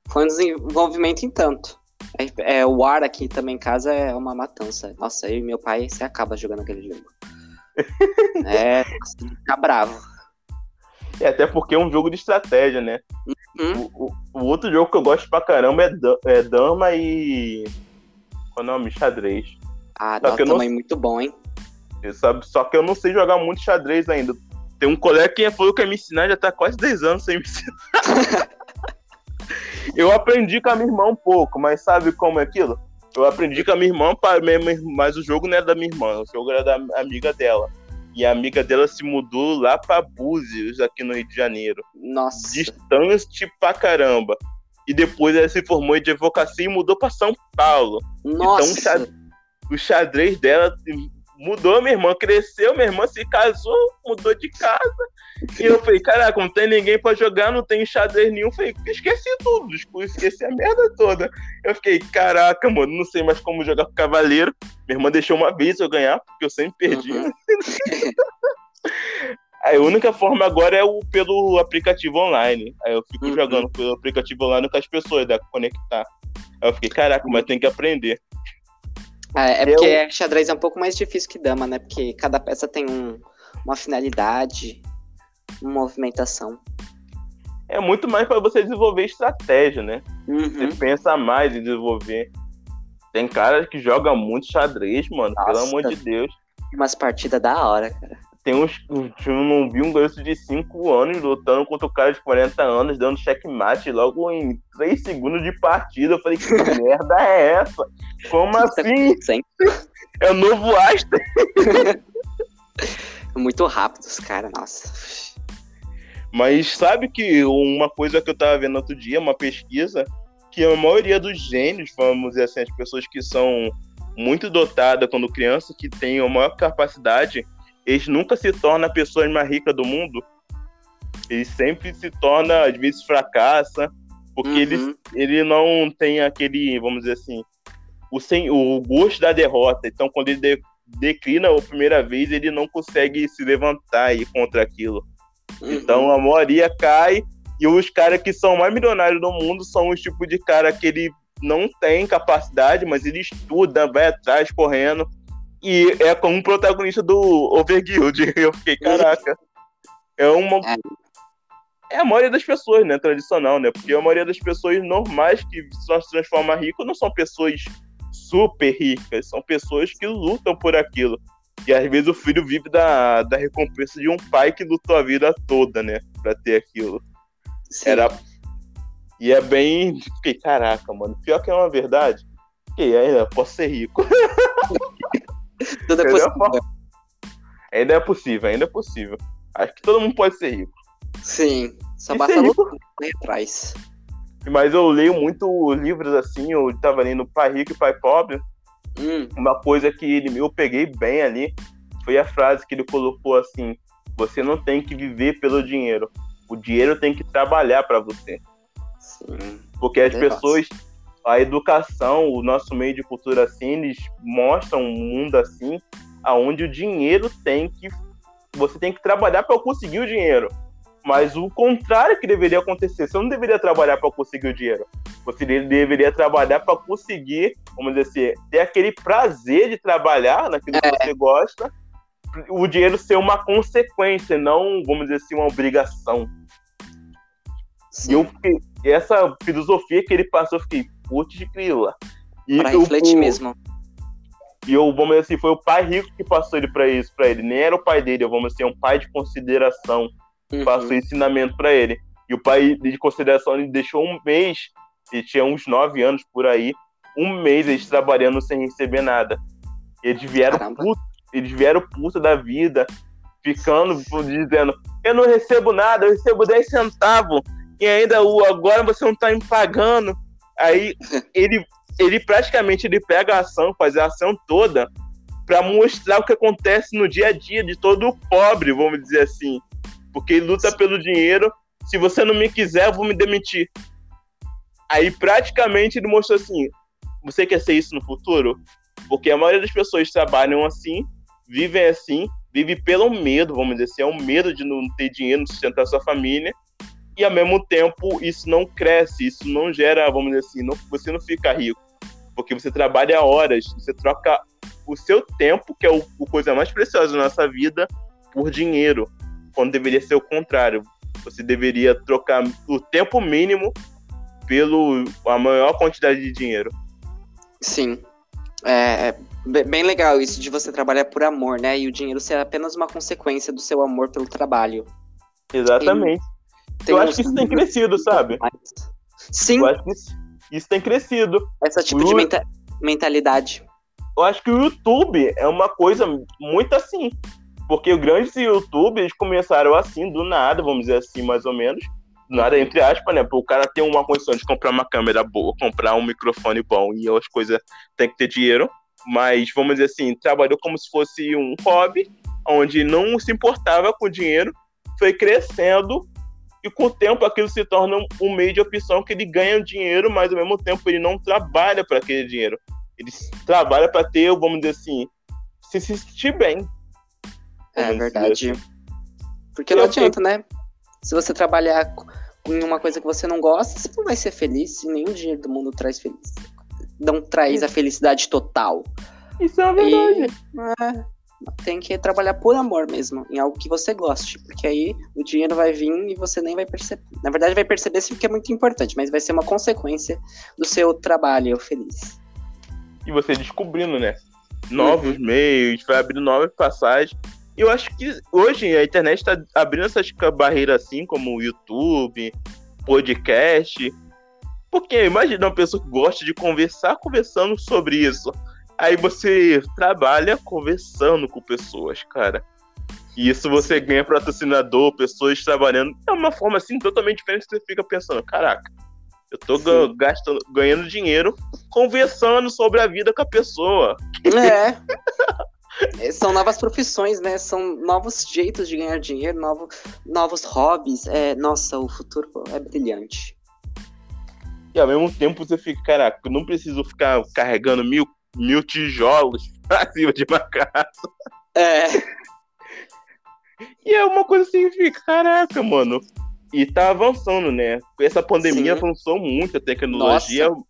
Foi um desenvolvimento em tanto. É, é, o ar aqui também em casa é uma matança. Nossa, eu e meu pai se acaba jogando aquele jogo. <laughs> é, assim, fica bravo. E até porque é um jogo de estratégia, né? Hum? O, o- o outro jogo que eu gosto pra caramba é, da- é Dama e. Qual é o nome? Xadrez. Ah, não, também não... muito bom, hein? Sabe? Só que eu não sei jogar muito xadrez ainda. Tem um colega que falou que ia me ensinar, já tá quase 10 anos sem me ensinar. <laughs> eu aprendi com a minha irmã um pouco, mas sabe como é aquilo? Eu aprendi com a minha irmã, mas o jogo não era da minha irmã, o jogo era da amiga dela. E a amiga dela se mudou lá pra Búzios, aqui no Rio de Janeiro. Nossa. Distante pra caramba. E depois ela se formou em advocacia e mudou pra São Paulo. Nossa. Então o xadrez dela mudou, minha irmã cresceu, minha irmã se casou, mudou de casa. E eu falei, caraca, não tem ninguém pra jogar, não tem xadrez nenhum. Eu falei, esqueci tudo, esqueci a merda toda. Eu fiquei, caraca, mano, não sei mais como jogar com cavaleiro. Minha irmã deixou uma vez eu ganhar, porque eu sempre perdi. Uhum. <laughs> a única forma agora é o pelo aplicativo online. Aí eu fico uhum. jogando pelo aplicativo online com as pessoas, dá pra conectar. Aí eu fiquei, caraca, mas tem que aprender. É, é porque eu... xadrez é um pouco mais difícil que dama, né? Porque cada peça tem um, uma finalidade, uma movimentação. É muito mais para você desenvolver estratégia, né? Uhum. Você pensa mais em desenvolver. Tem caras que jogam muito xadrez, mano. Nossa. Pelo amor de Deus. Umas partidas da hora, cara. Tem uns. Eu não vi um garoto de 5 anos lutando contra o cara de 40 anos, dando checkmate logo em 3 segundos de partida. Eu falei, que <laughs> merda é essa? Como tá assim? É o novo Aston. <laughs> Muito rápido os caras, nossa. Mas sabe que uma coisa que eu tava vendo outro dia, uma pesquisa, que a maioria dos gênios, vamos dizer assim, as pessoas que são muito dotadas quando criança, que têm a maior capacidade, eles nunca se tornam a pessoa mais rica do mundo. Eles sempre se tornam, às vezes fracassa, porque uhum. ele, ele não tem aquele, vamos dizer assim, o, sem, o gosto da derrota. Então, quando ele de, declina a primeira vez, ele não consegue se levantar e contra aquilo. Uhum. Então, a maioria cai e os caras que são mais milionários do mundo são os tipos de cara que ele não tem capacidade, mas ele estuda, vai atrás correndo. E é como um protagonista do Overguild. <laughs> Eu fiquei, caraca. É uma. É. a maioria das pessoas, né? Tradicional, né? Porque a maioria das pessoas normais que só se transformam rico não são pessoas super ricas, são pessoas que lutam por aquilo. E às vezes o filho vive da, da recompensa de um pai que lutou a vida toda, né? Pra ter aquilo. Sim. Era. E é bem. Fiquei, caraca, mano. Pior que é uma verdade. Que ainda posso ser rico. <laughs> Tudo é possível. Ainda é possível, ainda é possível. Acho que todo mundo pode ser rico. Sim. Só basta lutar atrás. Mas eu leio muito livros assim, eu tava lendo Pai Rico e Pai Pobre. Hum. Uma coisa que ele, eu peguei bem ali foi a frase que ele colocou assim: Você não tem que viver pelo dinheiro. O dinheiro tem que trabalhar para você. Sim. Porque as pessoas, a educação, o nosso meio de cultura assim, eles mostram um mundo assim, aonde o dinheiro tem que. Você tem que trabalhar para conseguir o dinheiro. Mas o contrário que deveria acontecer, você não deveria trabalhar para conseguir o dinheiro. Você deveria trabalhar para conseguir, vamos dizer assim, ter aquele prazer de trabalhar naquilo que é. você gosta. O dinheiro ser uma consequência, não, vamos dizer assim, uma obrigação. Sim. E eu essa filosofia que ele passou, eu fiquei, putz de grila. Pra refletir mesmo. E eu, vamos dizer assim, foi o pai rico que passou ele para isso, para ele. Nem era o pai dele, vamos dizer assim, é um pai de consideração uhum. passou ensinamento para ele. E o pai de consideração ele deixou um mês, ele tinha uns nove anos por aí, um mês eles trabalhando sem receber nada. Eles vieram puto, eles vieram puto da vida, ficando dizendo: Eu não recebo nada, eu recebo 10 centavos, e ainda o agora você não tá me pagando. Aí ele, ele praticamente ele pega a ação, faz a ação toda para mostrar o que acontece no dia a dia de todo pobre, vamos dizer assim porque ele luta pelo dinheiro. Se você não me quiser, eu vou me demitir. Aí praticamente ele mostrou assim: você quer ser isso no futuro? Porque a maioria das pessoas trabalham assim, vivem assim, vive pelo medo, vamos dizer assim, é um medo de não ter dinheiro, não sustentar sua família. E ao mesmo tempo, isso não cresce, isso não gera, vamos dizer assim, não, você não fica rico. Porque você trabalha horas, você troca o seu tempo, que é o, a coisa mais preciosa da nossa vida, por dinheiro quando deveria ser o contrário. Você deveria trocar o tempo mínimo pelo a maior quantidade de dinheiro. Sim. É, é Bem legal isso de você trabalhar por amor, né? E o dinheiro ser apenas uma consequência do seu amor pelo trabalho. Exatamente. Tem, eu acho que isso tem crescido, sabe? Sim. Eu acho que isso, isso tem crescido. Essa tipo o... de menta mentalidade. Eu acho que o YouTube é uma coisa muito assim. Porque os grandes youtubers começaram assim, do nada, vamos dizer assim, mais ou menos. Do nada, entre aspas, né? O cara ter uma condição de comprar uma câmera boa, comprar um microfone bom e as coisas tem que ter dinheiro. Mas, vamos dizer assim, trabalhou como se fosse um hobby, onde não se importava com o dinheiro, foi crescendo e com o tempo aquilo se torna um meio de opção que ele ganha dinheiro, mas ao mesmo tempo ele não trabalha para aquele dinheiro. Ele trabalha para ter, vamos dizer assim, se sentir bem. É verdade. Assim. Porque não adianta, né? Se você trabalhar em uma coisa que você não gosta, você não vai ser feliz e nenhum dinheiro do mundo traz feliz. Não traz a felicidade total. Isso é verdade. E, é, tem que trabalhar por amor mesmo, em algo que você goste, porque aí o dinheiro vai vir e você nem vai perceber. Na verdade, vai perceber sim que é muito importante, mas vai ser uma consequência do seu trabalho feliz. E você descobrindo, né? Novos uhum. meios, vai abrindo novas passagens. Eu acho que hoje a internet está abrindo essas barreiras assim, como o YouTube, podcast. Porque imagina uma pessoa que gosta de conversar conversando sobre isso. Aí você trabalha conversando com pessoas, cara. E isso você ganha patrocinador, pessoas trabalhando. É uma forma assim totalmente diferente que você fica pensando, caraca, eu tô gastando, ganhando dinheiro conversando sobre a vida com a pessoa. É. <laughs> é. São novas profissões, né? São novos jeitos de ganhar dinheiro, novo, novos hobbies. É, nossa, o futuro é brilhante. E ao mesmo tempo você fica, caraca, eu não preciso ficar carregando mil mil tijolos <laughs> pra cima de uma casa. É. E é uma coisa assim, caraca, mano. E tá avançando, né? Essa pandemia Sim. avançou muito a tecnologia. Nossa.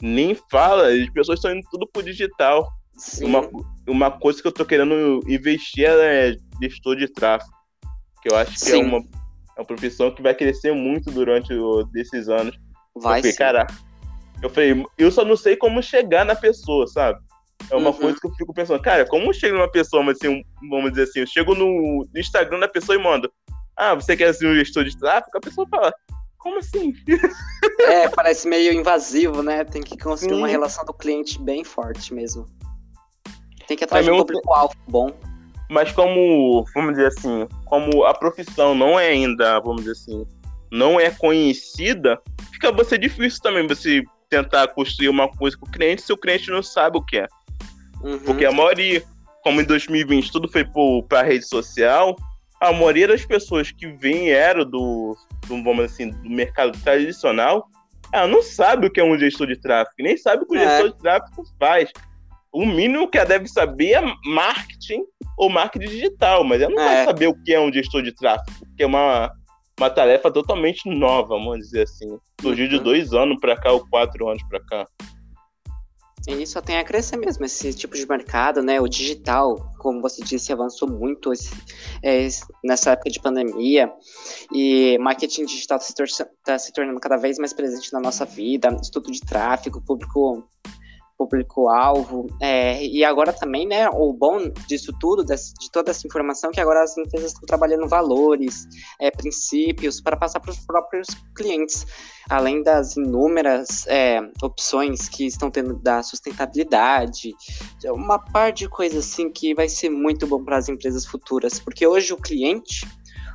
Nem fala, as pessoas estão indo tudo pro digital. Uma, uma coisa que eu tô querendo investir é gestor de tráfego. Que eu acho que é uma, é uma profissão que vai crescer muito durante o, desses anos. Vai, Porque, cara, eu falei, eu só não sei como chegar na pessoa, sabe? É uma uhum. coisa que eu fico pensando, cara, como chega numa pessoa, mas assim, vamos dizer assim, eu chego no Instagram da pessoa e mando, ah, você quer ser um gestor de tráfego? A pessoa fala, como assim? <laughs> É, parece meio invasivo, né? Tem que construir Sim. uma relação do cliente bem forte mesmo. Tem que atrair é um público-alvo bom. Mas como, vamos dizer assim, como a profissão não é ainda, vamos dizer assim, não é conhecida, fica você difícil também você tentar construir uma coisa com o cliente se o cliente não sabe o que é. Uhum. Porque a maioria, como em 2020 tudo foi para rede social, a maioria das pessoas que vieram do, do, vamos assim, do mercado tradicional, ela não sabe o que é um gestor de tráfego, nem sabe o que o é. gestor de tráfego faz. O mínimo que ela deve saber é marketing ou marketing digital, mas ela não é. vai saber o que é um gestor de tráfego, que é uma uma tarefa totalmente nova, vamos dizer assim. Surgiu de uhum. dois anos para cá ou quatro anos para cá. E só tem a crescer mesmo, esse tipo de mercado, né? O digital, como você disse, avançou muito esse, é, nessa época de pandemia. E marketing digital está se, tá se tornando cada vez mais presente na nossa vida. Estudo de tráfego, público público-alvo. É, e agora também, né, o bom disso tudo, desse, de toda essa informação, que agora as empresas estão trabalhando valores, é, princípios para passar para os próprios clientes, além das inúmeras é, opções que estão tendo da sustentabilidade, uma par de coisas assim que vai ser muito bom para as empresas futuras, porque hoje o cliente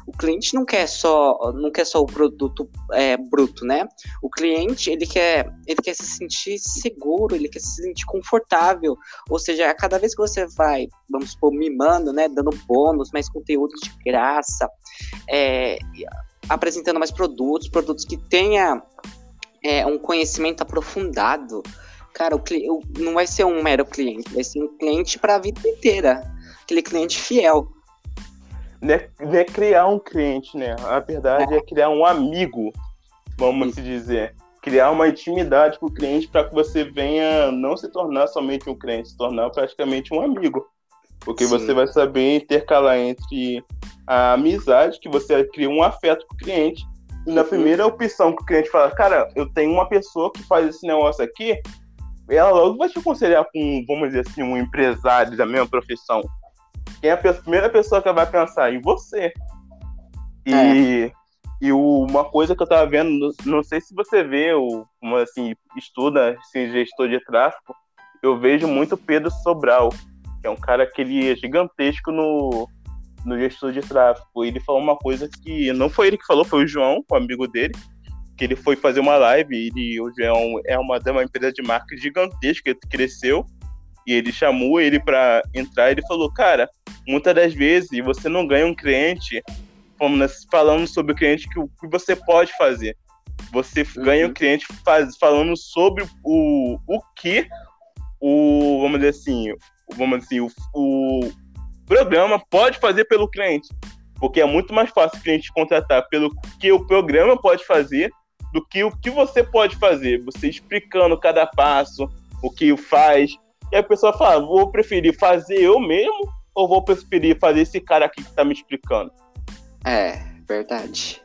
o cliente não quer só não quer só o produto é, bruto, né? O cliente ele quer ele quer se sentir seguro, ele quer se sentir confortável. Ou seja, a cada vez que você vai, vamos supor, mimando, né, dando bônus, mais conteúdo de graça, é, apresentando mais produtos, produtos que tenha é, um conhecimento aprofundado. Cara, o, o, não vai ser um mero cliente, vai ser um cliente para a vida inteira. Aquele cliente fiel não é, não é criar um cliente, né? A verdade é criar um amigo, vamos Isso. dizer. Criar uma intimidade com o cliente para que você venha não se tornar somente um cliente, se tornar praticamente um amigo. Porque Sim. você vai saber intercalar entre a amizade, que você cria um afeto com o cliente, e na uhum. primeira opção que o cliente fala, cara, eu tenho uma pessoa que faz esse negócio aqui, ela logo vai te aconselhar com, vamos dizer assim, um empresário da mesma profissão. Quem é a primeira pessoa que vai pensar? Em você. E, é. e uma coisa que eu tava vendo, não sei se você vê, ou assim, estuda assim, gestor de tráfego, eu vejo muito Pedro Sobral, que é um cara que ele é gigantesco no, no gestor de tráfego. Ele falou uma coisa que não foi ele que falou, foi o João, o amigo dele, que ele foi fazer uma live. Ele, o João é uma, uma empresa de marketing gigantesca que cresceu. E ele chamou ele para entrar e ele falou: Cara, muitas das vezes você não ganha um cliente falando sobre o cliente que, o que você pode fazer. Você uhum. ganha o um cliente faz, falando sobre o, o que o, vamos dizer assim, vamos dizer assim, o, o programa pode fazer pelo cliente. Porque é muito mais fácil o cliente contratar pelo que o programa pode fazer do que o que você pode fazer. Você explicando cada passo, o que faz. E a pessoa fala: vou preferir fazer eu mesmo ou vou preferir fazer esse cara aqui que tá me explicando? É, verdade.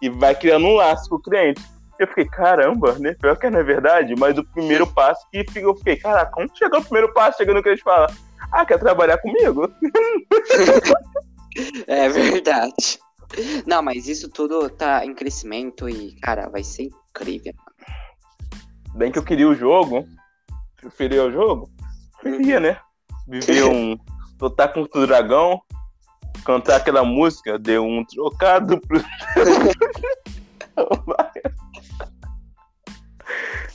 E vai criando um laço com o cliente. Eu fiquei, caramba, né? Pior que não é verdade, mas o primeiro passo que eu fiquei, caraca, como chegou o primeiro passo chegando que eles falam? Ah, quer trabalhar comigo? <laughs> é verdade. Não, mas isso tudo tá em crescimento e, cara, vai ser incrível. Bem que eu queria o jogo, preferia o jogo, queria, né? Viver um. lutar contra o dragão, cantar aquela música, deu um trocado pro. <laughs>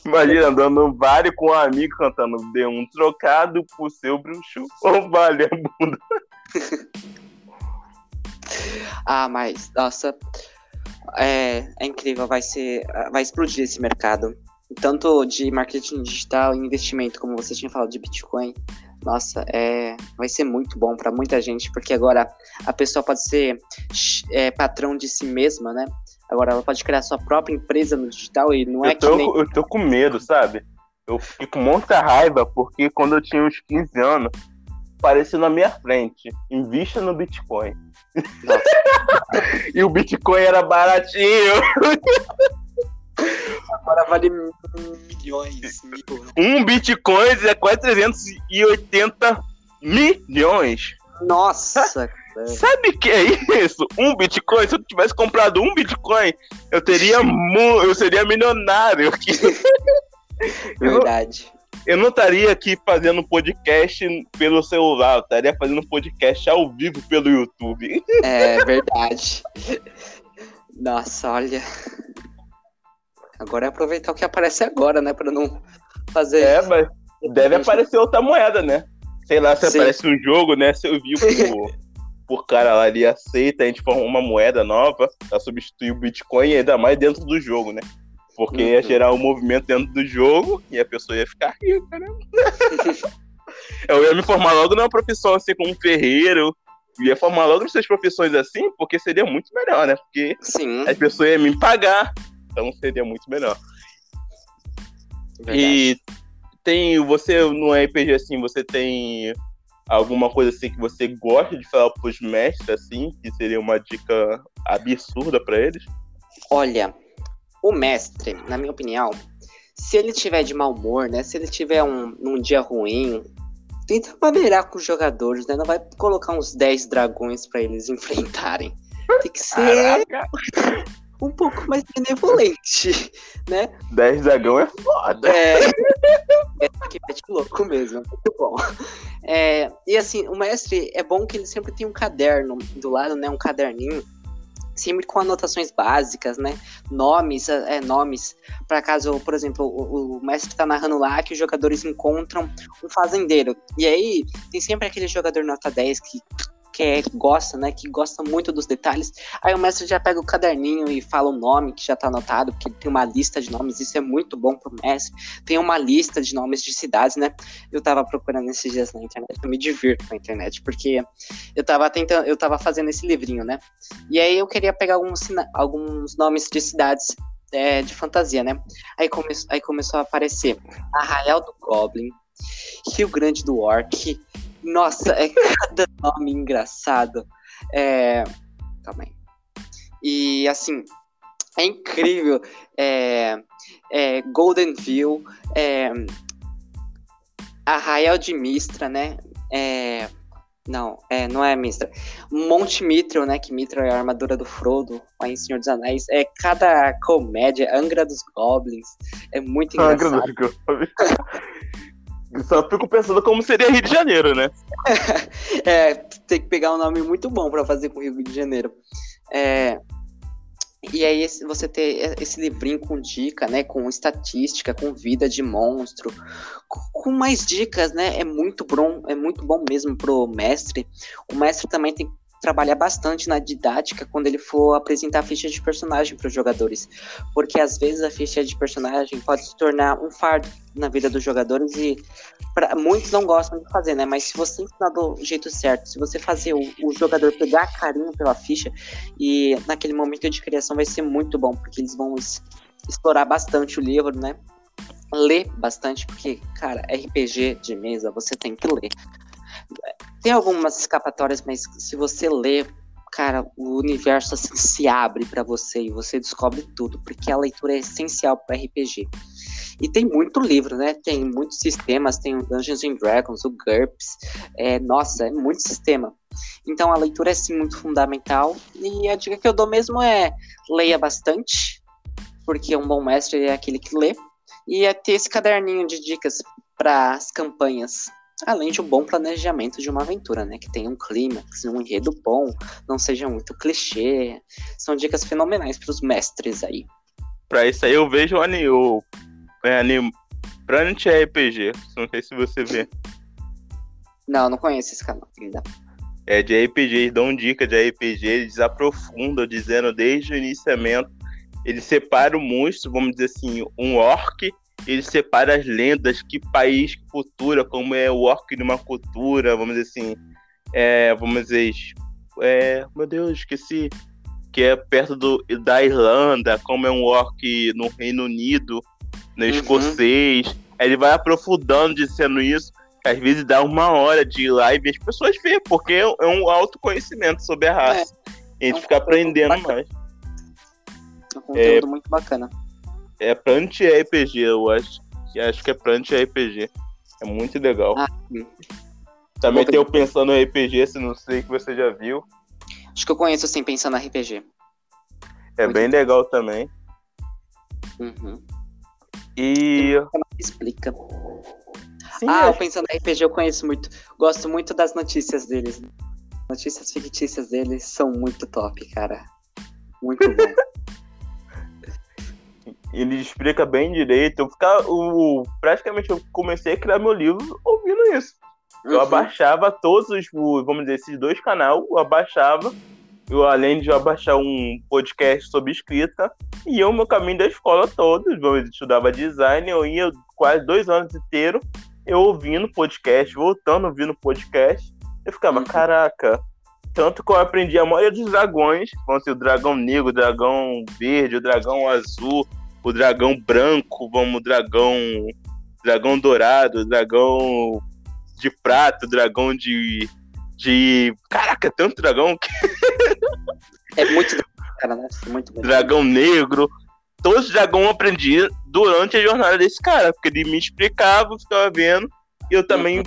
Imagina andando no bar com um amigo cantando Deu um trocado pro seu bruxo, ô vagabundo. <laughs> ah, mas, nossa, é, é incrível, vai ser, vai explodir esse mercado. Tanto de marketing digital e investimento, como você tinha falado de Bitcoin. Nossa, é, vai ser muito bom para muita gente, porque agora a pessoa pode ser é, patrão de si mesma, né? Agora ela pode criar sua própria empresa no digital e não é eu tô, que nem... Eu tô com medo, sabe? Eu fiquei com muita raiva porque quando eu tinha uns 15 anos, apareceu na minha frente, invista no Bitcoin. <laughs> e o Bitcoin era baratinho. <laughs> Agora vale milhões. Mil. Um Bitcoin é quase 380 milhões. Nossa, <laughs> Sabe o que é isso? Um Bitcoin? Se eu tivesse comprado um Bitcoin, eu teria eu seria milionário. <laughs> Verdade. Eu não estaria aqui fazendo podcast pelo celular, eu estaria fazendo podcast ao vivo pelo YouTube. É verdade. Nossa, olha. Agora é aproveitar o que aparece agora, né? Pra não fazer. É, mas deve aparecer outra moeda, né? Sei lá se Sim. aparece um jogo, né? Se eu vi o <laughs> por cara lá, ele aceita, a gente forma uma moeda nova pra substituir o Bitcoin, ainda mais dentro do jogo, né? Porque uhum. ia gerar um movimento dentro do jogo e a pessoa ia ficar rica, né? <laughs> eu ia me formar logo numa profissão assim como um ferreiro. Ia formar logo nessas profissões assim, porque seria muito melhor, né? Porque Sim. as pessoas iam me pagar. Então seria muito melhor. Verdade. E tem. Você no RPG assim, você tem alguma coisa assim que você gosta de falar pros mestres, assim, que seria uma dica absurda para eles? Olha, o mestre, na minha opinião, se ele tiver de mau humor, né? Se ele tiver um, um dia ruim, tenta maneirar com os jogadores, né? Não vai colocar uns 10 dragões para eles <laughs> enfrentarem. Tem que ser um pouco mais benevolente, né? 10 dragão é foda. É, é que mete louco mesmo, muito bom. É, e assim, o mestre é bom que ele sempre tem um caderno do lado, né? Um caderninho sempre com anotações básicas, né? Nomes, é, nomes, para caso, por exemplo, o, o mestre está narrando lá que os jogadores encontram um fazendeiro. E aí tem sempre aquele jogador nota 10 que que é, gosta, né? Que gosta muito dos detalhes. Aí o mestre já pega o caderninho e fala o nome que já tá anotado, porque tem uma lista de nomes, isso é muito bom pro mestre. Tem uma lista de nomes de cidades, né? Eu tava procurando esses dias na internet, eu me divirto com a internet, porque eu tava tentando, eu tava fazendo esse livrinho, né? E aí eu queria pegar alguns, alguns nomes de cidades é, de fantasia, né? Aí, come, aí começou a aparecer Arraial do Goblin, Rio Grande do Orc, nossa, é cada nome engraçado. É... Calma aí. E assim, é incrível. É, é, Golden View, é, Arraial de Mistra, né? É... Não, é, não é Mistra. Monte Mithril, né? Que Mithril é a armadura do Frodo, lá em Senhor dos Anéis. É cada comédia, Angra dos Goblins. É muito engraçado. Angra dos Goblins. <laughs> Só fico pensando como seria Rio de Janeiro, né? <laughs> é, tem que pegar um nome muito bom para fazer com Rio de Janeiro. É, e aí você ter esse livrinho com dica, né, com estatística, com vida de monstro, com mais dicas, né, é muito bom, é muito bom mesmo pro mestre. O mestre também tem trabalhar bastante na didática quando ele for apresentar a ficha de personagem para os jogadores, porque às vezes a ficha de personagem pode se tornar um fardo na vida dos jogadores e pra, muitos não gostam de fazer, né? Mas se você ensinar do jeito certo, se você fazer o, o jogador pegar carinho pela ficha e naquele momento de criação vai ser muito bom, porque eles vão explorar bastante o livro, né? Ler bastante, porque, cara, RPG de mesa você tem que ler. Tem algumas escapatórias, mas se você ler, cara, o universo assim se abre para você e você descobre tudo, porque a leitura é essencial para RPG. E tem muito livro, né? Tem muitos sistemas, tem o Dungeons and Dragons, o GURPS. É, nossa, é muito sistema. Então a leitura é sim muito fundamental. E a dica que eu dou mesmo é leia bastante, porque um bom mestre é aquele que lê. E é ter esse caderninho de dicas para as campanhas além de um bom planejamento de uma aventura, né? Que tenha um clímax, um enredo bom, não seja muito clichê. São dicas fenomenais para os mestres aí. Pra isso aí eu vejo o, o é, anime Planet RPG. Não sei se você vê. Não, não conheço esse canal ainda. É de RPG, eles dão dica de RPG, eles aprofundam, dizendo desde o iniciamento. Eles separam o monstro, vamos dizer assim, um orc ele separa as lendas, que país, que cultura, como é o orc numa cultura, vamos dizer assim, é, vamos dizer, é, meu Deus, esqueci, que é perto do, da Irlanda, como é um orc no Reino Unido, no uhum. escocês, ele vai aprofundando dizendo isso, que às vezes dá uma hora de live e as pessoas veem, porque é um autoconhecimento sobre a raça. É. E a gente é um fica aprendendo mais. É um conteúdo é, muito bacana. É Plant RPG, eu acho. Acho que é Plant RPG. É muito legal. Ah, Também tem o Pensando RPG, se não sei que você já viu. Acho que eu conheço sim Pensando RPG. É muito bem bom. legal também. Uhum. E. Explica. Sim, ah, o Pensando RPG eu conheço muito. Gosto muito das notícias deles. Notícias fictícias deles são muito top, cara. Muito bom. <laughs> ele explica bem direito. Eu ficava, o, praticamente eu comecei a criar meu livro ouvindo isso. Eu uhum. abaixava todos os, vamos dizer, esses dois canais, eu abaixava, eu, além de eu abaixar um podcast sobre escrita, e eu, meu caminho da escola todo, eu estudava design, eu ia quase dois anos inteiros, eu ouvindo podcast, voltando ouvindo podcast, eu ficava, uhum. caraca, tanto que eu aprendi a maioria dos dragões, vão ser o dragão negro, o dragão verde, o dragão azul, o dragão branco, vamos, o dragão. Dragão dourado, dragão de prata, dragão de. de. Caraca, tanto dragão que. <laughs> é muito cara, né? Muito, muito Dragão negro. Todos os dragões eu aprendi durante a jornada desse cara, porque ele me explicava, eu ficava vendo. E eu também uhum.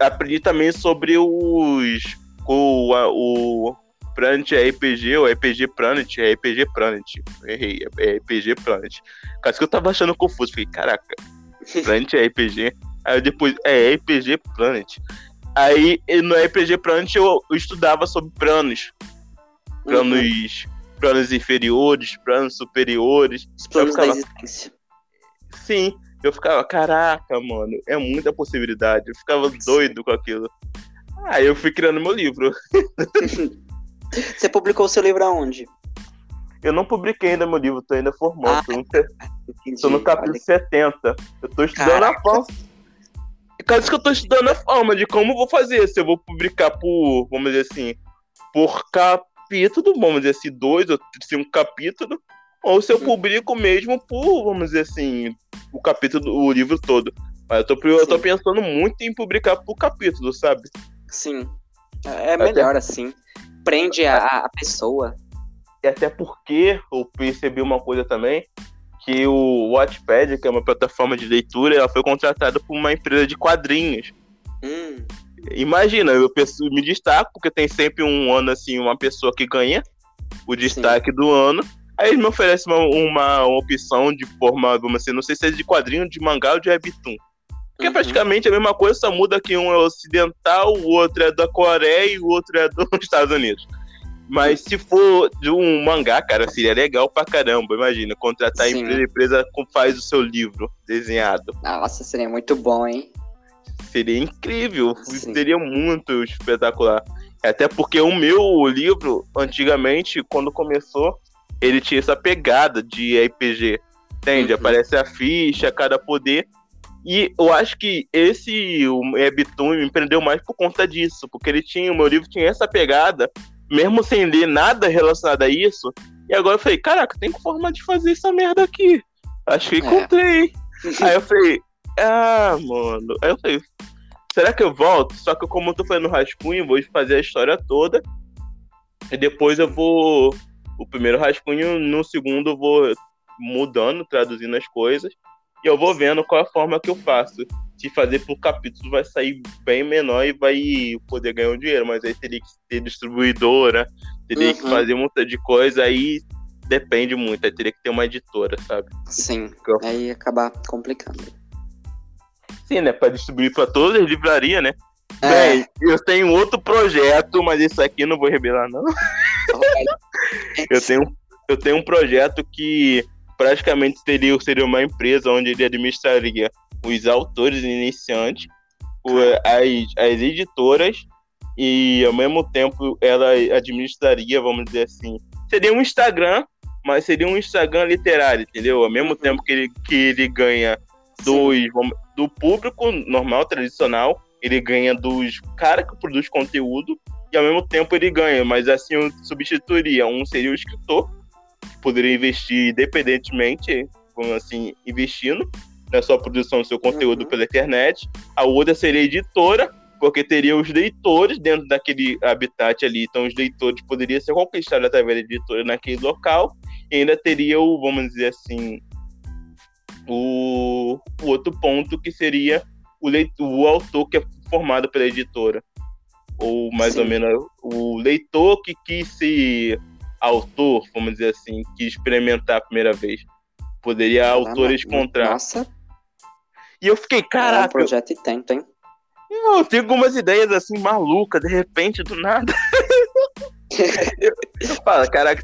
aprendi também sobre os. O, o, Planet é RPG, ou RPG Planet, é RPG Planet. Errei, é RPG Planet. Caso que eu tava achando confuso, fiquei, caraca, Planet é RPG. Aí depois, é RPG Planet. Aí no RPG Planet eu, eu estudava sobre planos. Planos, uhum. planos inferiores, planos superiores. Os planos ficava, da existência. Sim, eu ficava, caraca, mano, é muita possibilidade. Eu ficava doido com aquilo. Aí eu fui criando meu livro. <laughs> Você publicou o seu livro aonde? Eu não publiquei ainda meu livro, tô ainda formando. Ah, tô, no, tô no capítulo 70. Eu tô estudando Caraca. a forma. Caso que eu tô estudando a forma de como vou fazer. Se eu vou publicar por, vamos dizer assim, por capítulo, vamos dizer assim, dois ou cinco capítulos, ou se eu hum. publico mesmo por, vamos dizer assim, o capítulo, o livro todo. Mas eu tô, eu tô pensando muito em publicar por capítulo, sabe? Sim. É melhor Até... assim prende a, a pessoa. E até porque eu percebi uma coisa também, que o Wattpad, que é uma plataforma de leitura, ela foi contratada por uma empresa de quadrinhos. Hum, Imagina, eu penso- me destaco, porque tem sempre um ano assim, uma pessoa que ganha o destaque do ano. Aí eles me oferecem uma, uma, uma opção de forma, vamos assim, não sei se é de quadrinho, de mangá ou de webtoon. Que é praticamente a mesma coisa, só muda que um é ocidental, o outro é da Coreia e o outro é dos <laughs> Estados Unidos. Mas se for de um mangá, cara, seria legal pra caramba. Imagina, contratar a Sim. empresa, a empresa faz o seu livro desenhado. Nossa, seria muito bom, hein? Seria incrível, Sim. seria muito espetacular. Até porque o meu livro, antigamente, quando começou, ele tinha essa pegada de RPG. Entende? Uhum. Aparece a ficha, cada poder. E eu acho que esse o Webtoon me prendeu mais por conta disso. Porque ele tinha, o meu livro tinha essa pegada, mesmo sem ler nada relacionado a isso. E agora eu falei, caraca, tem forma de fazer essa merda aqui. Acho que É. encontrei. Aí eu falei, ah, mano. Aí eu falei, será que eu volto? Só que como eu tô fazendo rascunho, vou fazer a história toda. E depois eu vou. O primeiro rascunho, no segundo eu vou mudando, traduzindo as coisas. E eu vou vendo qual a forma que eu faço. Se fazer por capítulo vai sair bem menor e vai poder ganhar um dinheiro. Mas aí teria que ter distribuidora, teria que Uhum. fazer muita de coisa, aí depende muito. Aí teria que ter uma editora, sabe? Sim, Eu- aí acabar complicando. Sim, né? Pra distribuir pra todas as livrarias, né? É, Bem, eu tenho outro projeto, mas isso aqui eu não vou revelar, não. <laughs> Eu tenho, eu tenho um projeto que praticamente seria, seria uma empresa onde ele administraria os autores iniciantes, as, as editoras, e ao mesmo tempo ela administraria, vamos dizer assim, seria um Instagram, mas seria um Instagram literário, entendeu? Ao mesmo Uhum. tempo que ele, que ele ganha dos, vamos- do público normal, tradicional, ele ganha dos caras que produz conteúdo e ao mesmo tempo ele ganha, mas assim eu substituiria. Um seria o escritor, poderia investir independentemente, como assim, investindo na sua produção do seu conteúdo Uhum. pela internet. A outra seria editora, porque teria os leitores dentro daquele habitat ali. Então os leitores poderiam ser conquistados através da editora naquele local. E ainda teria o, vamos dizer assim, o, o outro ponto que seria o, leitor, o autor que é formado pela editora. Ou mais Sim. ou menos o leitor que quis ser autor, vamos dizer assim, que experimentar a primeira vez. Poderia autores Caramba, encontrar. Nossa, E eu fiquei, é um caraca, projeto e tanto, hein? eu tenho algumas ideias assim malucas, de repente, do nada. <laughs> eu, eu falo, caraca,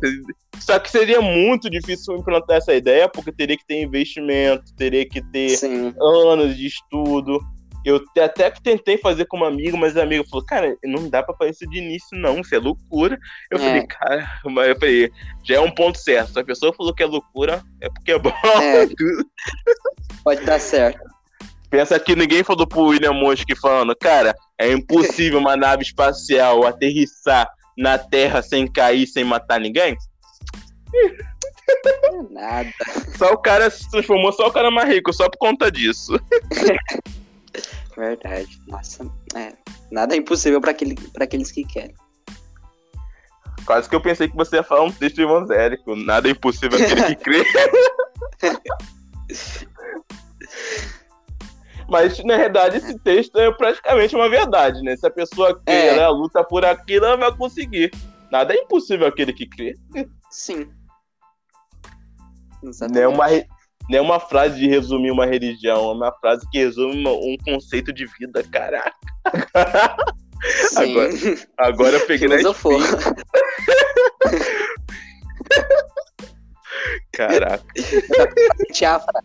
só que seria muito difícil implantar essa ideia, porque teria que ter investimento, teria que ter Sim, anos de estudo. Eu até que tentei fazer como amigo, mas a amiga falou, cara, não dá pra fazer isso de início, não, isso é loucura. Eu É. falei, cara, mas eu falei, já é um ponto certo. Se a pessoa falou que é loucura, é porque é bom. É. pode dar certo. Pensa que ninguém falou pro William Mosque falando, cara, é impossível uma nave espacial aterrissar na Terra sem cair, sem matar ninguém. Não é Nada. Só o cara se transformou, só o cara mais rico, só por conta disso. <laughs> Verdade. Nossa, é. Nada é impossível pra, aquele, pra aqueles que querem. Quase que eu pensei que você ia falar um texto evangélico. Nada é impossível aquele que crê. <laughs> Mas, na verdade, esse texto é praticamente uma verdade, né? Se a pessoa crê, É. ela luta por aquilo, ela vai conseguir. Nada é impossível aquele que crê. Sim. Não é uma, não é uma frase de resumir uma religião, é uma frase que resume um conceito de vida. Caraca. Sim. agora- Agora eu peguei na. Caraca. Tiafra.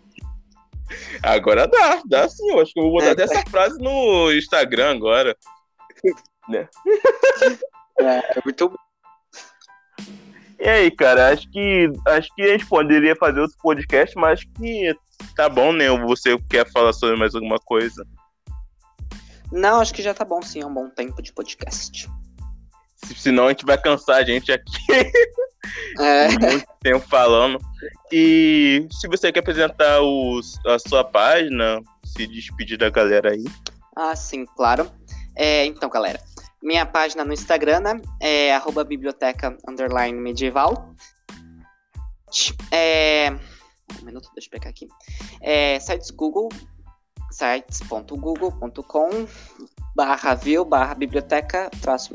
Agora dá, dá sim. Eu acho que eu vou botar É. até essa frase no Instagram agora. É, muito bom. E aí, cara, acho que acho que a gente poderia fazer outro podcast, mas acho que tá bom, né? Você quer falar sobre mais alguma coisa? Não, acho que já tá bom sim, é um bom tempo de podcast. Se- Senão a gente vai cansar a gente aqui <laughs> É, <laughs> muito tempo falando. E se você quer apresentar os, a sua página, se despedir da galera aí. ah, sim, claro. É, então, galera, minha página no Instagram né, é arroba biblioteca underline medieval. É, Um minuto, deixa eu pegar aqui. É, sites Google, sites.google.com barra view barra biblioteca traço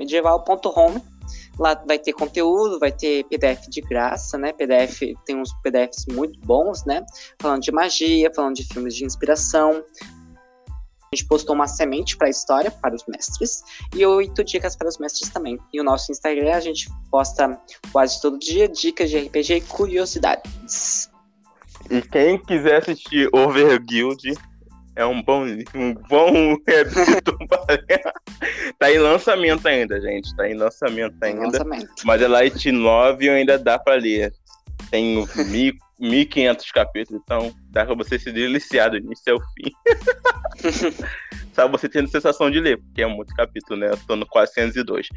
Lá vai ter conteúdo, vai ter PDF de graça, né? PDF tem uns PDFs muito bons, né? Falando de magia, falando de filmes de inspiração. A gente postou uma semente para a história, para os mestres, e oito dicas para os mestres também. E o nosso Instagram a gente posta quase todo dia dicas de RPG e curiosidades. E quem quiser assistir Overguild, é um bom, um bom <laughs> <laughs> Tá em lançamento ainda, gente. Tá em lançamento ainda. Lançamento. Mas é Light 9 e ainda dá pra ler. Tem <laughs> 1.500 capítulos, então dá pra você se deliciar do início ao fim. <laughs> Só você tendo sensação de ler, porque é muito capítulo, né? Eu tô no 402.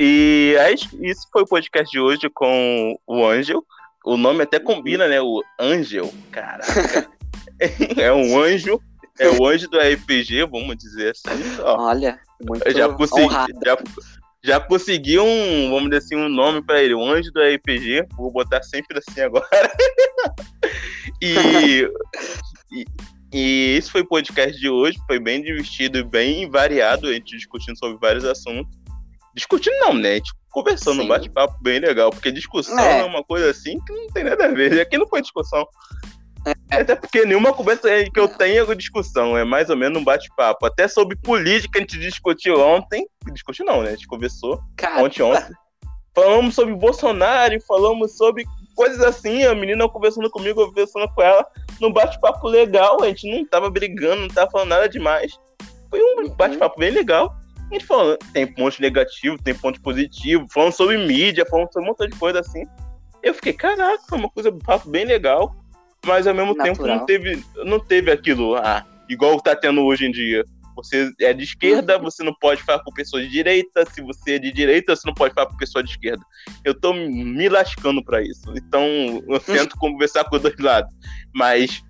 E aí, isso foi o podcast de hoje com o Angel. O nome até combina, né? O Angel. Caraca. <laughs> é um anjo é o anjo do RPG, vamos dizer assim. Ó. Olha, muito já consegui, já, já consegui um, vamos dizer assim, um nome para ele, o anjo do RPG. Vou botar sempre assim agora. <laughs> e, e, e, esse foi o podcast de hoje. Foi bem divertido e bem variado. A gente discutindo sobre vários assuntos. Discutindo não, né? Gente conversando, um bate-papo bem legal. Porque discussão é. é uma coisa assim que não tem nada a ver. Aqui não foi discussão. É, até porque nenhuma conversa que eu tenho é discussão, é mais ou menos um bate-papo. Até sobre política a gente discutiu ontem. Discutiu não, né? A gente conversou ontem, ontem. Falamos sobre Bolsonaro, falamos sobre coisas assim, a menina conversando comigo, eu conversando com ela, num bate-papo legal, a gente não tava brigando, não tava falando nada demais. Foi um uhum. bate-papo bem legal. A gente falou, tem pontos negativos, tem pontos positivos, falando sobre mídia, falando sobre um montão de coisa assim. Eu fiquei, caraca, foi uma coisa, um papo bem legal mas ao mesmo Natural. tempo não teve, não teve aquilo, ah, igual tá tendo hoje em dia. Você é de esquerda, uhum. você não pode falar com pessoa de direita. Se você é de direita, você não pode falar com pessoa de esquerda. Eu tô me lascando para isso. Então, eu tento conversar com os dois lados. Mas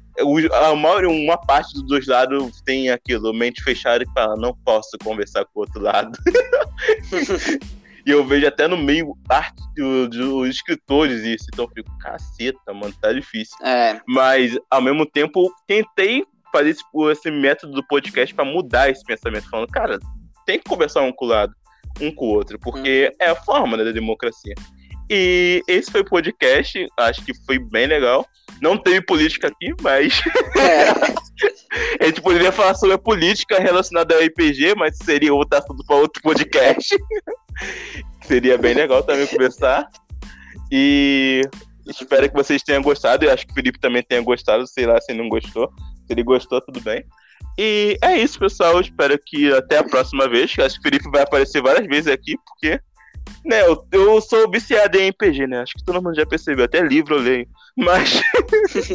a maioria, uma parte dos dois lados tem aquilo, mente fechada e fala, não posso conversar com o outro lado. <laughs> E eu vejo até no meio arte dos escritores isso. Então eu fico, caceta, mano, tá difícil. É. Mas, ao mesmo tempo, tentei fazer esse, esse método do podcast para mudar esse pensamento, falando, cara, tem que conversar um com o lado, um com o outro, porque hum. é a forma né, da democracia. E esse foi o podcast, acho que foi bem legal. Não teve política aqui, mas. É. <laughs> a gente poderia falar sobre a política relacionada ao RPG, mas seria outro assunto para outro podcast. <laughs> Seria bem legal também conversar. E espero que vocês tenham gostado. Eu acho que o Felipe também tenha gostado. Sei lá se não gostou. Se ele gostou, tudo bem. E é isso, pessoal. espero que até a próxima vez. Acho que o Felipe vai aparecer várias vezes aqui, porque né, eu, eu sou viciado em RPG, né? Acho que todo mundo já percebeu. Até livro eu leio. Mas.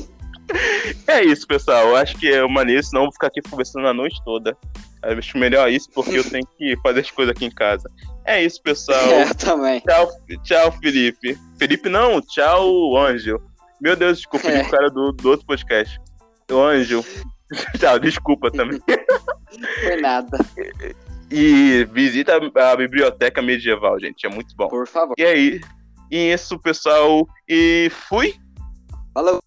<laughs> é isso, pessoal. Eu acho que é maneiro, senão eu vou ficar aqui conversando a noite toda. Eu acho melhor isso, porque eu tenho que fazer as coisas aqui em casa. É isso, pessoal. <laughs> É, também. Tchau, tchau, Felipe. Felipe não, tchau, Anjo. Meu Deus, desculpa, é. o cara do, do outro podcast. O Anjo. <laughs> tchau, desculpa também. Foi nada. E visita a biblioteca medieval, gente. É muito bom. Por favor. E aí? E isso, pessoal. E fui. Falou.